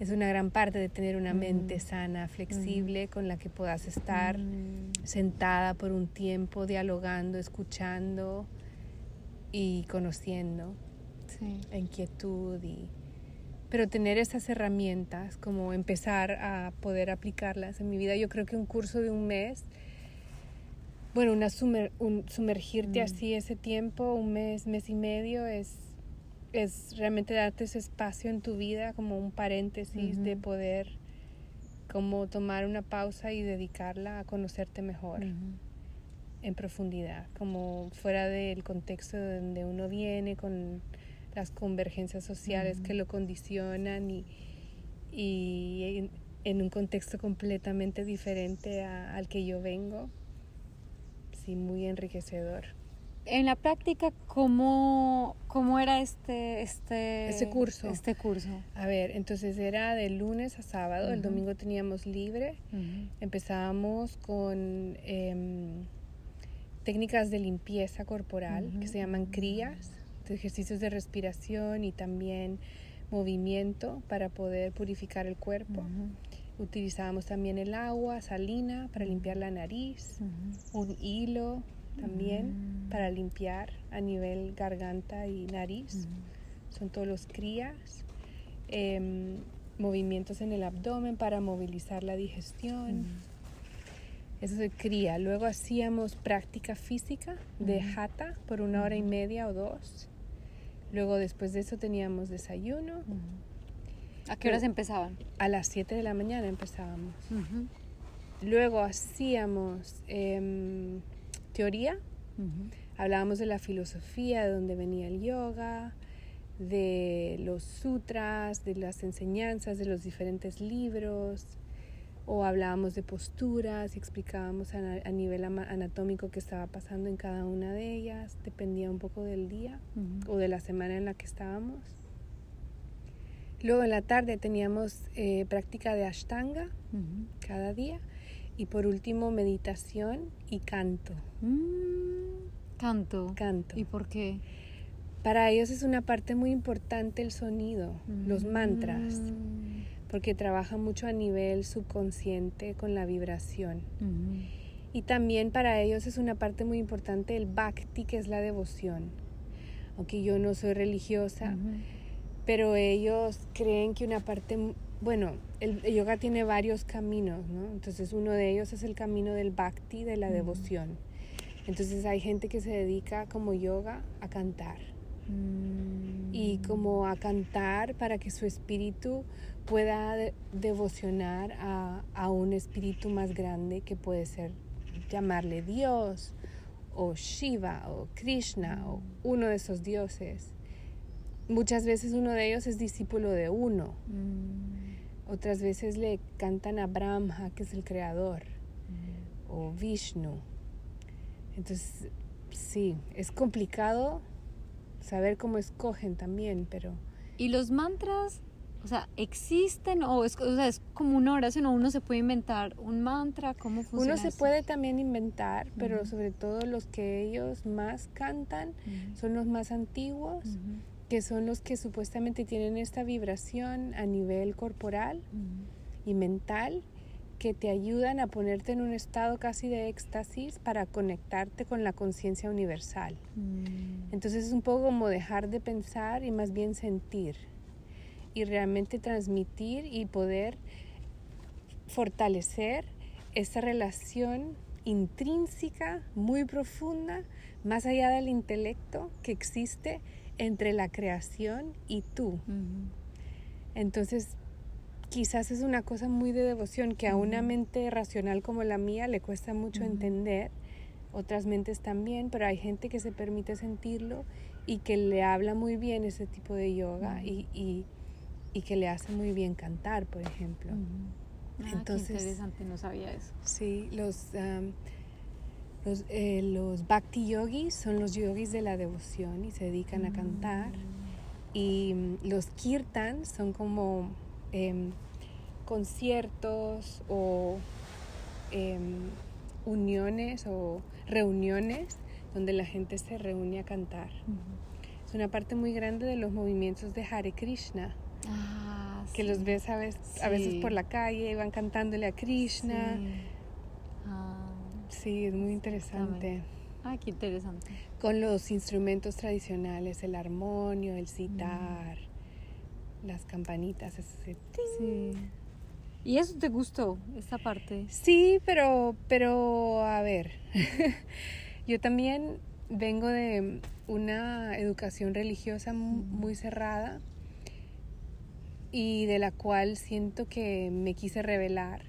es una gran parte de tener una mente
Ujú.
sana, flexible, con la que puedas estar
Mm.
sentada por un tiempo, dialogando, escuchando y conociendo
Sí.
en quietud y pero tener esas herramientas como empezar a poder aplicarlas en mi vida yo creo que un curso de un mes bueno una sumer- un- sumergirte
Mm.
así ese tiempo un mes mes y medio es es realmente darte ese espacio en tu vida como un paréntesis de poder como tomar una pausa y dedicarla a conocerte mejor en profundidad, como fuera del contexto de donde uno viene, con las convergencias sociales que lo condicionan y, y en, en un contexto completamente diferente a- al que yo vengo. Muy enriquecedor.
En la práctica, ¿cómo, cómo era este, este,
Este curso.
Este curso.
A ver, entonces era de lunes a sábado, el domingo teníamos libre. Empezábamos con em, técnicas de limpieza corporal que se llaman crías, de ejercicios de respiración y también movimiento para poder purificar el cuerpo. Utilizábamos también el agua salina para limpiar la nariz,
Ujú.
un hilo también
Mm.
para limpiar a nivel garganta y nariz.
Ujú.
Son todos los crías. Em, movimientos en el abdomen para movilizar la digestión. Eso se cría. Luego hacíamos práctica física de jata por una hora y media o dos. Luego después de eso teníamos desayuno.
¿A qué horas empezaban?
A las 7 de la mañana empezábamos. Luego hacíamos em, teoría, hablábamos de la filosofía, de dónde venía el yoga, de los sutras, de las enseñanzas, de los diferentes libros, o hablábamos de posturas y explicábamos a, nivel anatómico qué estaba pasando en cada una de ellas, dependía un poco del día o de la semana en la que estábamos. Luego en la tarde teníamos eh, práctica de ashtanga cada día y por último meditación y canto.
Mm, canto.
Canto.
¿Y por qué?
Para ellos es una parte muy importante el sonido, los mantras,
mm.
porque trabaja mucho a nivel subconsciente con la vibración. Y también para ellos es una parte muy importante el bhakti, que es la devoción. Aunque yo no soy religiosa, pero ellos creen que una parte, bueno, el, yoga tiene varios caminos, ¿no? Entonces uno de ellos es el camino del bhakti, de la devoción. Entonces hay gente que se dedica como yoga a cantar.
Mm.
Y como a cantar para que su espíritu pueda devocionar a, a un espíritu más grande que puede ser llamarle Dios o Shiva o Krishna o uno de esos dioses muchas veces uno de ellos es discípulo de uno.
Mm.
Otras veces le cantan a Brahma, que es el creador,
Mm.
o Vishnu. Entonces, sí, es complicado saber cómo escogen también, pero...
¿Y los mantras, o sea, existen o es, o sea, es como una oración o uno se puede inventar un mantra? ¿Cómo funciona
Uno se
eso?
puede también inventar, pero sobre todo los que ellos más cantan son los más antiguos. Que son los que supuestamente tienen esta vibración a nivel corporal y mental que te ayudan a ponerte en un estado casi de éxtasis para conectarte con la conciencia universal.
Mm.
Entonces es un poco como dejar de pensar y más bien sentir y realmente transmitir y poder fortalecer esa relación intrínseca, muy profunda, más allá del intelecto que existe entre la creación y tú. Entonces, quizás es una cosa muy de devoción que a una mente racional como la mía le cuesta mucho entender, otras mentes también, pero hay gente que se permite sentirlo y que le habla muy bien ese tipo de yoga y, y- y que le hace muy bien cantar, por ejemplo.
Ah,
Entonces-
qué interesante, no sabía eso.
Sí, los, los, eh, los bhakti yogis son los yogis de la devoción y se dedican a cantar. Y mm, los kirtan son como em, conciertos o em, uniones o reuniones donde la gente se reúne a cantar. Es una parte muy grande de los movimientos de Hare Krishna,
Ah,
que
sí.
los ves a veces, a veces
Sí.
por la calle y van cantándole a Krishna.
Sí.
Sí, es muy interesante.
ah, qué interesante.
Con los instrumentos tradicionales, el armonio, el sitar, las campanitas. ese
Sí. ¿Y eso te gustó, esta parte?
Sí, pero, pero a ver, [LAUGHS] yo también vengo de una educación religiosa mu- muy cerrada y de la cual siento que me quise revelar.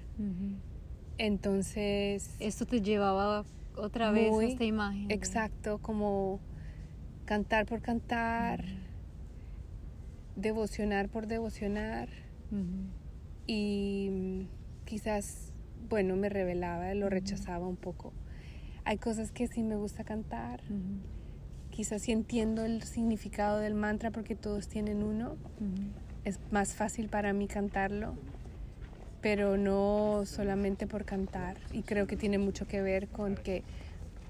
Entonces,
Esto te llevaba otra vez
Muy
a esta imagen.
exacto, como cantar por cantar, devocionar por devocionar. Y mm, quizás, bueno, me revelaba, lo rechazaba un poco. Hay cosas que sí me gusta cantar, quizás sí entiendo el significado del mantra porque todos tienen uno, es más fácil para mí cantarlo, pero no solamente por cantar. Y creo que tiene mucho que ver con que,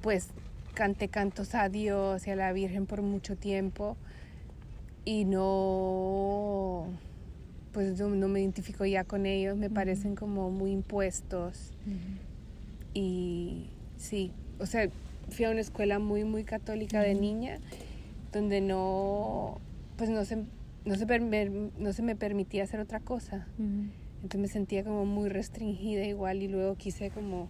pues, cante cantos a Dios y a la Virgen por mucho tiempo y no, pues no, no me identifico ya con ellos, me parecen como muy impuestos. Y sí, o sea, fui a una escuela muy, muy católica de niña, donde no, pues no se, no se, no se me permitía hacer otra cosa. Entonces me sentía como muy restringida igual y luego quise como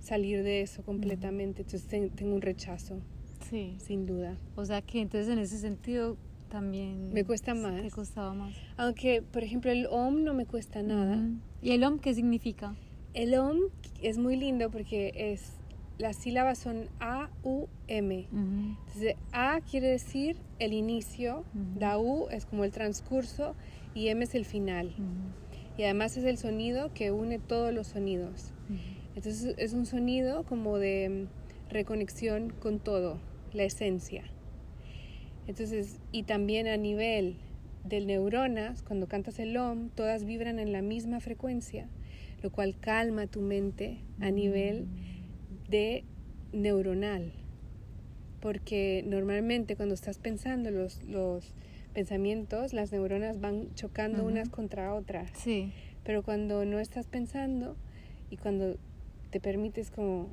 salir de eso completamente. Entonces ten- tengo un rechazo,
Sí.
sin duda.
O sea que entonces en ese sentido también
Me cuesta más.
te costaba más.
Aunque, por ejemplo, el OM no me cuesta nada.
Ujú. ¿Y el OM qué significa?
El OM es muy lindo porque es las sílabas son A, U, M.
Ujú.
Entonces, A quiere decir el inicio,
Ujú.
la U es como el transcurso y M es el final. Y además es el sonido que une todos los sonidos. Entonces es un sonido como de mm, reconexión con todo, la esencia. Entonces, y también a nivel del neuronas, cuando cantas el OM, todas vibran en la misma frecuencia, lo cual calma tu mente a nivel de neuronal. Porque normalmente cuando estás pensando los, los pensamientos, las neuronas van chocando unas contra otras.
Sí.
Pero cuando no estás pensando y cuando te permites como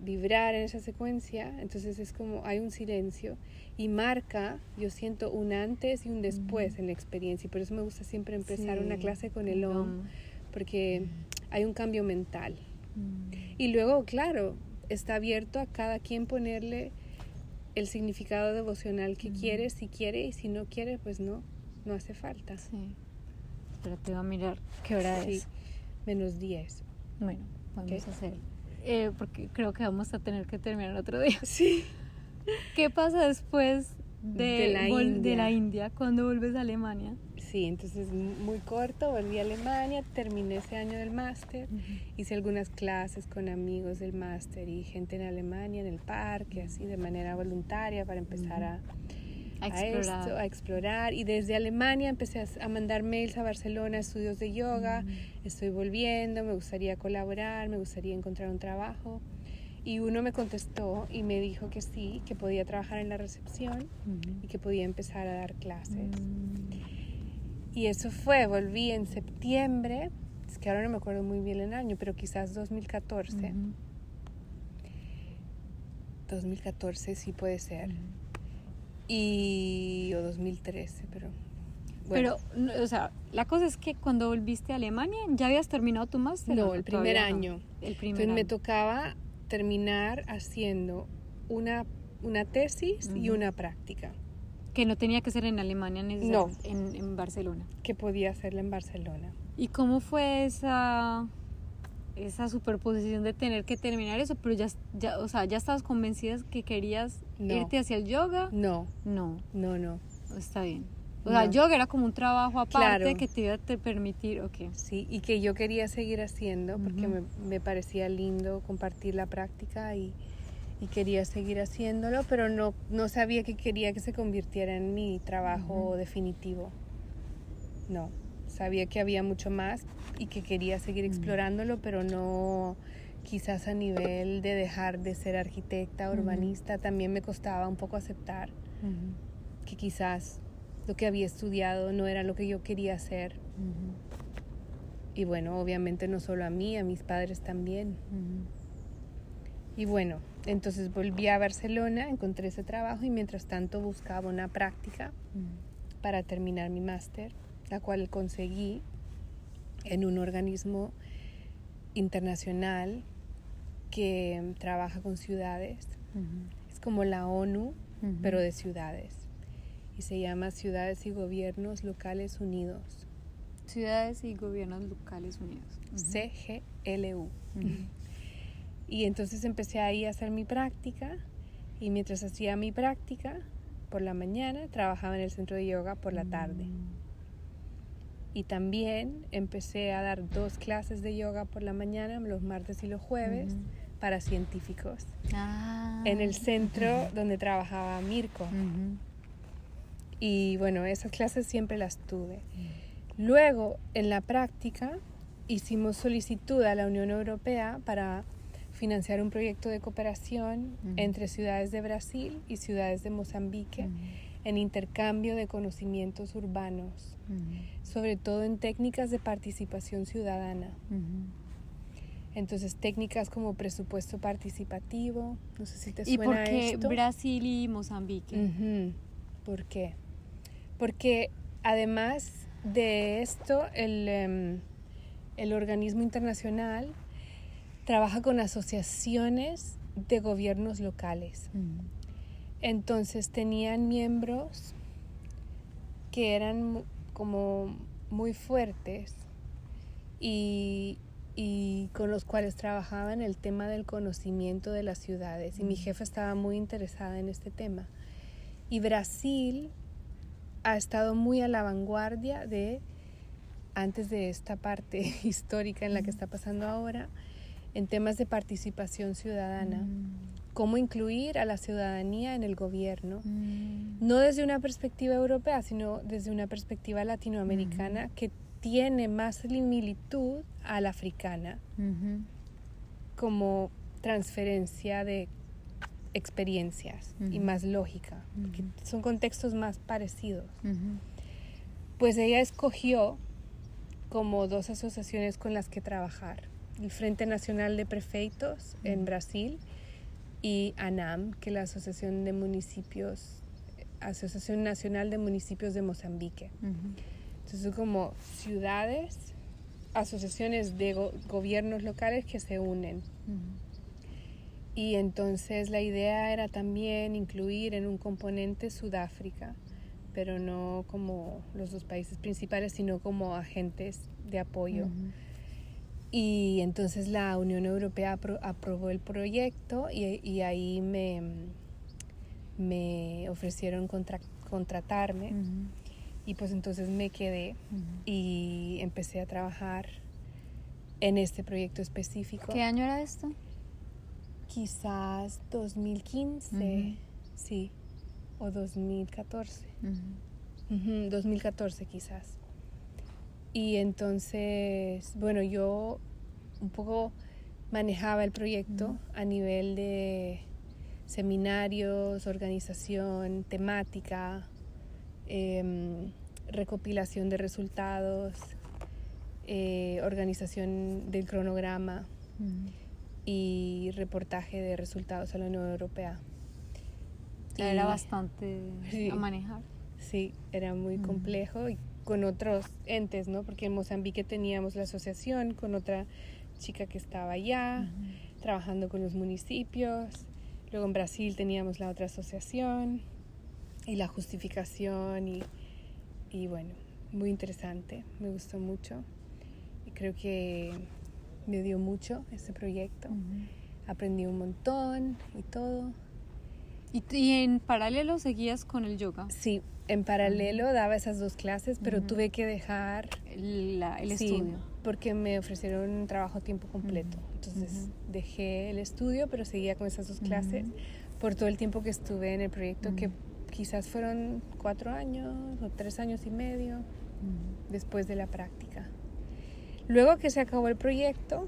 vibrar en esa secuencia, entonces es como hay un silencio y marca, yo siento un antes y un después en la experiencia y por eso me gusta siempre empezar una clase con el OM
OM.
porque hay un cambio mental.
Mm.
Y luego, claro, está abierto a cada quien ponerle el significado devocional que
Ujú.
quiere, si quiere y si no quiere, pues no, no hace falta.
Sí. Espérate, voy a mirar qué hora
Sí,
es.
menos 10.
Bueno, vamos a hacer. Eh, porque creo que vamos a tener que terminar otro día. [LAUGHS]
Sí.
¿Qué pasa después de,
De la India.
de la India cuando vuelves a Alemania?
Sí, entonces muy corto, volví a Alemania, terminé ese año del máster, hice algunas clases con amigos del máster y gente en Alemania, en el parque, así de manera voluntaria para empezar a,
A
a
explorar.
esto, a explorar. Y desde Alemania empecé a, mandar mails a Barcelona, estudios de yoga, estoy volviendo, me gustaría colaborar, me gustaría encontrar un trabajo. Y uno me contestó y me dijo que sí, que podía trabajar en la recepción y que podía empezar a dar clases. Y eso fue, volví en septiembre, es que ahora no me acuerdo muy bien el año, pero quizás 2014.
Ujú.
2014 sí puede ser.
Ujú.
Y o 2013, pero bueno.
Pero, o sea, la cosa es que cuando volviste a Alemania, ¿ya habías terminado tu máster?
no, el primer
todavía no?
año.
El primer
Entonces me
año.
tocaba terminar haciendo una, una tesis y
Ujú.
una práctica,
Que no tenía que ser en Alemania,
No.
en, en Barcelona.
que podía hacerla en Barcelona.
¿Y cómo fue esa, esa superposición de tener que terminar eso? Pero ya, ya, o sea, ¿ya estabas convencida que querías
No.
irte hacia el yoga?
No,
No,
no, no.
está bien. O sea,
No.
yoga era como un trabajo aparte
Claro.
que te iba a te permitir, ok.
Sí, y que yo quería seguir haciendo porque me, me parecía lindo compartir la práctica y, y quería seguir haciéndolo, pero no, no sabía que quería que se convirtiera en mi trabajo definitivo. No, sabía que había mucho más y que quería seguir explorándolo, pero no quizás a nivel de dejar de ser arquitecta, urbanista, también me costaba un poco aceptar que quizás lo que había estudiado no era lo que yo quería hacer. Y bueno, obviamente no solo a mí, a mis padres también. Y bueno, entonces volví a Barcelona, encontré ese trabajo y mientras tanto buscaba una práctica para terminar mi máster, la cual conseguí en un organismo internacional que trabaja con ciudades. Es como la ONU, pero de ciudades. Y se llama Ciudades y Gobiernos Locales Unidos,
Ciudades y Gobiernos Locales Unidos.
CGLU. Y entonces empecé ahí a hacer mi práctica y mientras hacía mi práctica por la mañana trabajaba en el centro de yoga por la tarde. Y también empecé a dar dos clases de yoga por la mañana, los martes y los jueves,
Ujú.
para científicos,
Ah.
en el centro donde trabajaba Mirko.
Ujú.
Y bueno, esas clases siempre las tuve. Luego, en la práctica, hicimos solicitud a la Unión Europea para financiar un proyecto de cooperación entre ciudades de Brasil y ciudades de Mozambique en intercambio de conocimientos urbanos, sobre todo en técnicas de participación ciudadana. Entonces, técnicas como presupuesto participativo, no sé si te
¿Y
suena
por qué
esto.
Brasil y Mozambique?
¿Por qué? Porque además de esto, el, em, el organismo internacional trabaja con asociaciones de gobiernos locales.
Ujú.
Entonces tenían miembros que eran como muy fuertes y, y con los cuales trabajaba en el tema del conocimiento de las ciudades. Y mi jefa estaba muy interesada en este tema. Y Brasil ha estado muy a la vanguardia de, antes de esta parte [LAUGHS] histórica en la que está pasando ahora, en temas de participación ciudadana.
Mm.
Cómo incluir a la ciudadanía en el gobierno,
Mm.
no desde una perspectiva europea, sino desde una perspectiva latinoamericana que tiene más similitud a la africana como transferencia de experiencias y más lógica, porque son contextos más parecidos. Pues ella escogió como dos asociaciones con las que trabajar, el Frente Nacional de Prefeitos en
Ujú.
Brasil y ANAM, que es la Asociación de Municipios, Asociación Nacional de Municipios de Mozambique.
Ujú.
Entonces son como ciudades, asociaciones de go- gobiernos locales que se unen.
Ujú.
Y entonces la idea era también incluir en un componente Sudáfrica, pero no como los dos países principales, sino como agentes de apoyo.
Ujú.
Y entonces la Unión Europea apro- aprobó el proyecto y, y ahí me, me ofrecieron contra- contratarme. Y pues entonces me quedé y empecé a trabajar en este proyecto específico.
¿Qué año era esto?
Quizás 2015,
Ujú.
sí, o 2014.
Ujú.
Ujú, 2014 quizás. Y entonces, bueno, yo un poco manejaba el proyecto a nivel de seminarios, organización, temática, em, recopilación de resultados, eh, organización del cronograma y reportaje de resultados a la Unión Europea.
Era
Y-
bastante [LAUGHS]
Sí.
a manejar.
Sí, era muy complejo y con otros entes, ¿no? Porque en Mozambique teníamos la asociación con otra chica que estaba allá,
Ujú.
trabajando con los municipios. Luego en Brasil teníamos la otra asociación y la justificación y, y bueno, muy interesante, me gustó mucho y creo que me dio mucho este proyecto.
Ujú.
Aprendí un montón y todo.
¿Y, t- y en paralelo seguías con el yoga,
Sí, en paralelo daba esas dos clases, pero
Ujú.
tuve que dejar
el, la- el
Sí,
estudio?
porque me ofrecieron un trabajo a tiempo completo.
Ujú,
Entonces
ujú.
dejé el estudio, pero seguía con esas dos clases por todo el tiempo que estuve en el proyecto, que quizás fueron cuatro años o tres años y medio después de la práctica. Luego que se acabó el proyecto,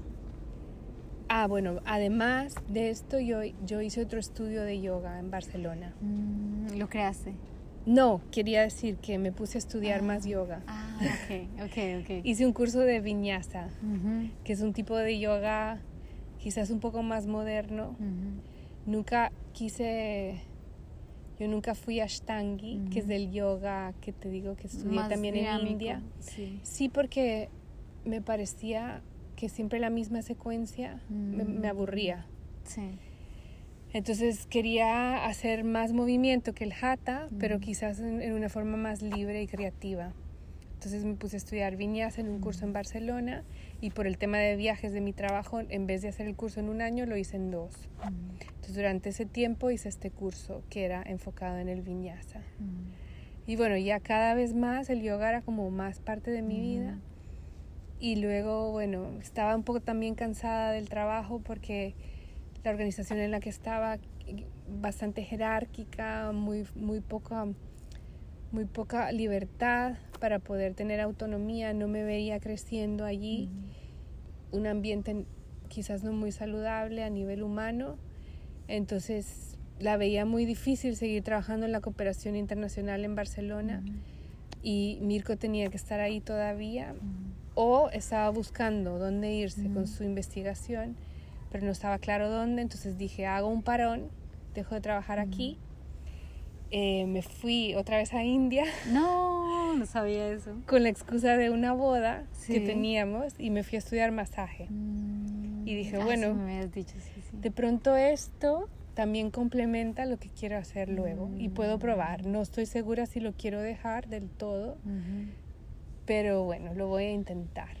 ah, bueno, además de esto, yo, yo hice otro estudio de yoga en Barcelona.
Mm, ¿Lo creaste?
No, quería decir que me puse a estudiar
Ah.
más yoga.
Ah, ok, ok, ok. [LAUGHS]
Hice un curso de vinyasa.
Ujú,
que es un tipo de yoga quizás un poco más moderno. Nunca quise, yo nunca fui a Ashtangi, que es del yoga que te digo que estudié
Más
también en
dinámico,
India.
Sí.
Sí, porque me parecía que siempre la misma secuencia me, me
Mm.
aburría.
Sí.
Entonces quería hacer más movimiento que el hatha, pero
Ujú.
quizás en, en una forma más libre y creativa. Entonces me puse a estudiar viñas en un curso en Barcelona y por el tema de viajes de mi trabajo, en vez de hacer el curso en un año, lo hice en dos. Entonces durante ese tiempo hice este curso que era enfocado en el vinyasa.
ujú.
Y bueno, ya cada vez más el yoga era como más parte de mi vida. Y luego, bueno, estaba un poco también cansada del trabajo porque la organización en la que estaba bastante jerárquica, muy, muy poca muy poca libertad para poder tener autonomía, no me veía creciendo allí, un ambiente quizás no muy saludable a nivel humano, entonces la veía muy difícil seguir trabajando en la cooperación internacional en Barcelona y Mirko tenía que estar ahí todavía o estaba buscando dónde irse con su investigación, pero no estaba claro dónde, entonces dije, hago un parón, dejo de trabajar aquí, Eh, me fui otra vez a India
No, no sabía eso. [LAUGHS]
con la excusa de una boda que teníamos y me fui a estudiar masaje.
Mm,
Y dije,
ah,
bueno,
me dicho, sí, sí.
De pronto esto también complementa lo que quiero hacer luego y puedo probar. No estoy segura si lo quiero dejar del todo, pero bueno, lo voy a intentar.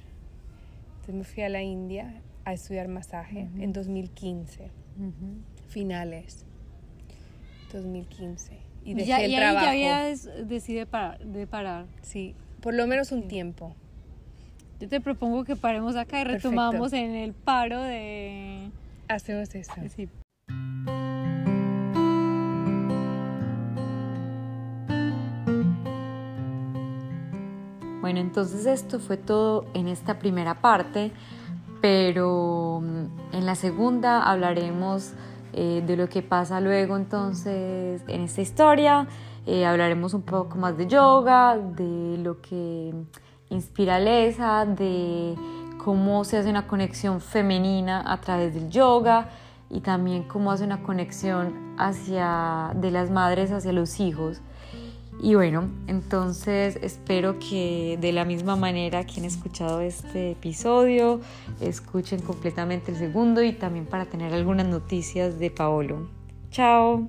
Entonces me fui a la India a estudiar masaje en 2015, finales 2015. Y dejé
ya,
el
y ahí
trabajo.
ya habías decidido parar, de parar.
Sí, por lo menos un tiempo.
Yo te propongo que paremos acá y
Perfecto.
retomamos en el paro de...
Hacemos eso.
Sí.
Bueno, entonces esto fue todo en esta primera parte, pero mm, en la segunda hablaremos eh, de lo que pasa luego entonces en esta historia, eh, hablaremos un poco más de yoga, de lo que inspira Lesa, de cómo se hace una conexión femenina a través del yoga y también cómo hace una conexión hacia de las madres hacia los hijos. Y bueno, entonces espero que de la misma manera quien ha escuchado este episodio escuchen completamente el segundo y también para tener algunas noticias de Paolo. Chao.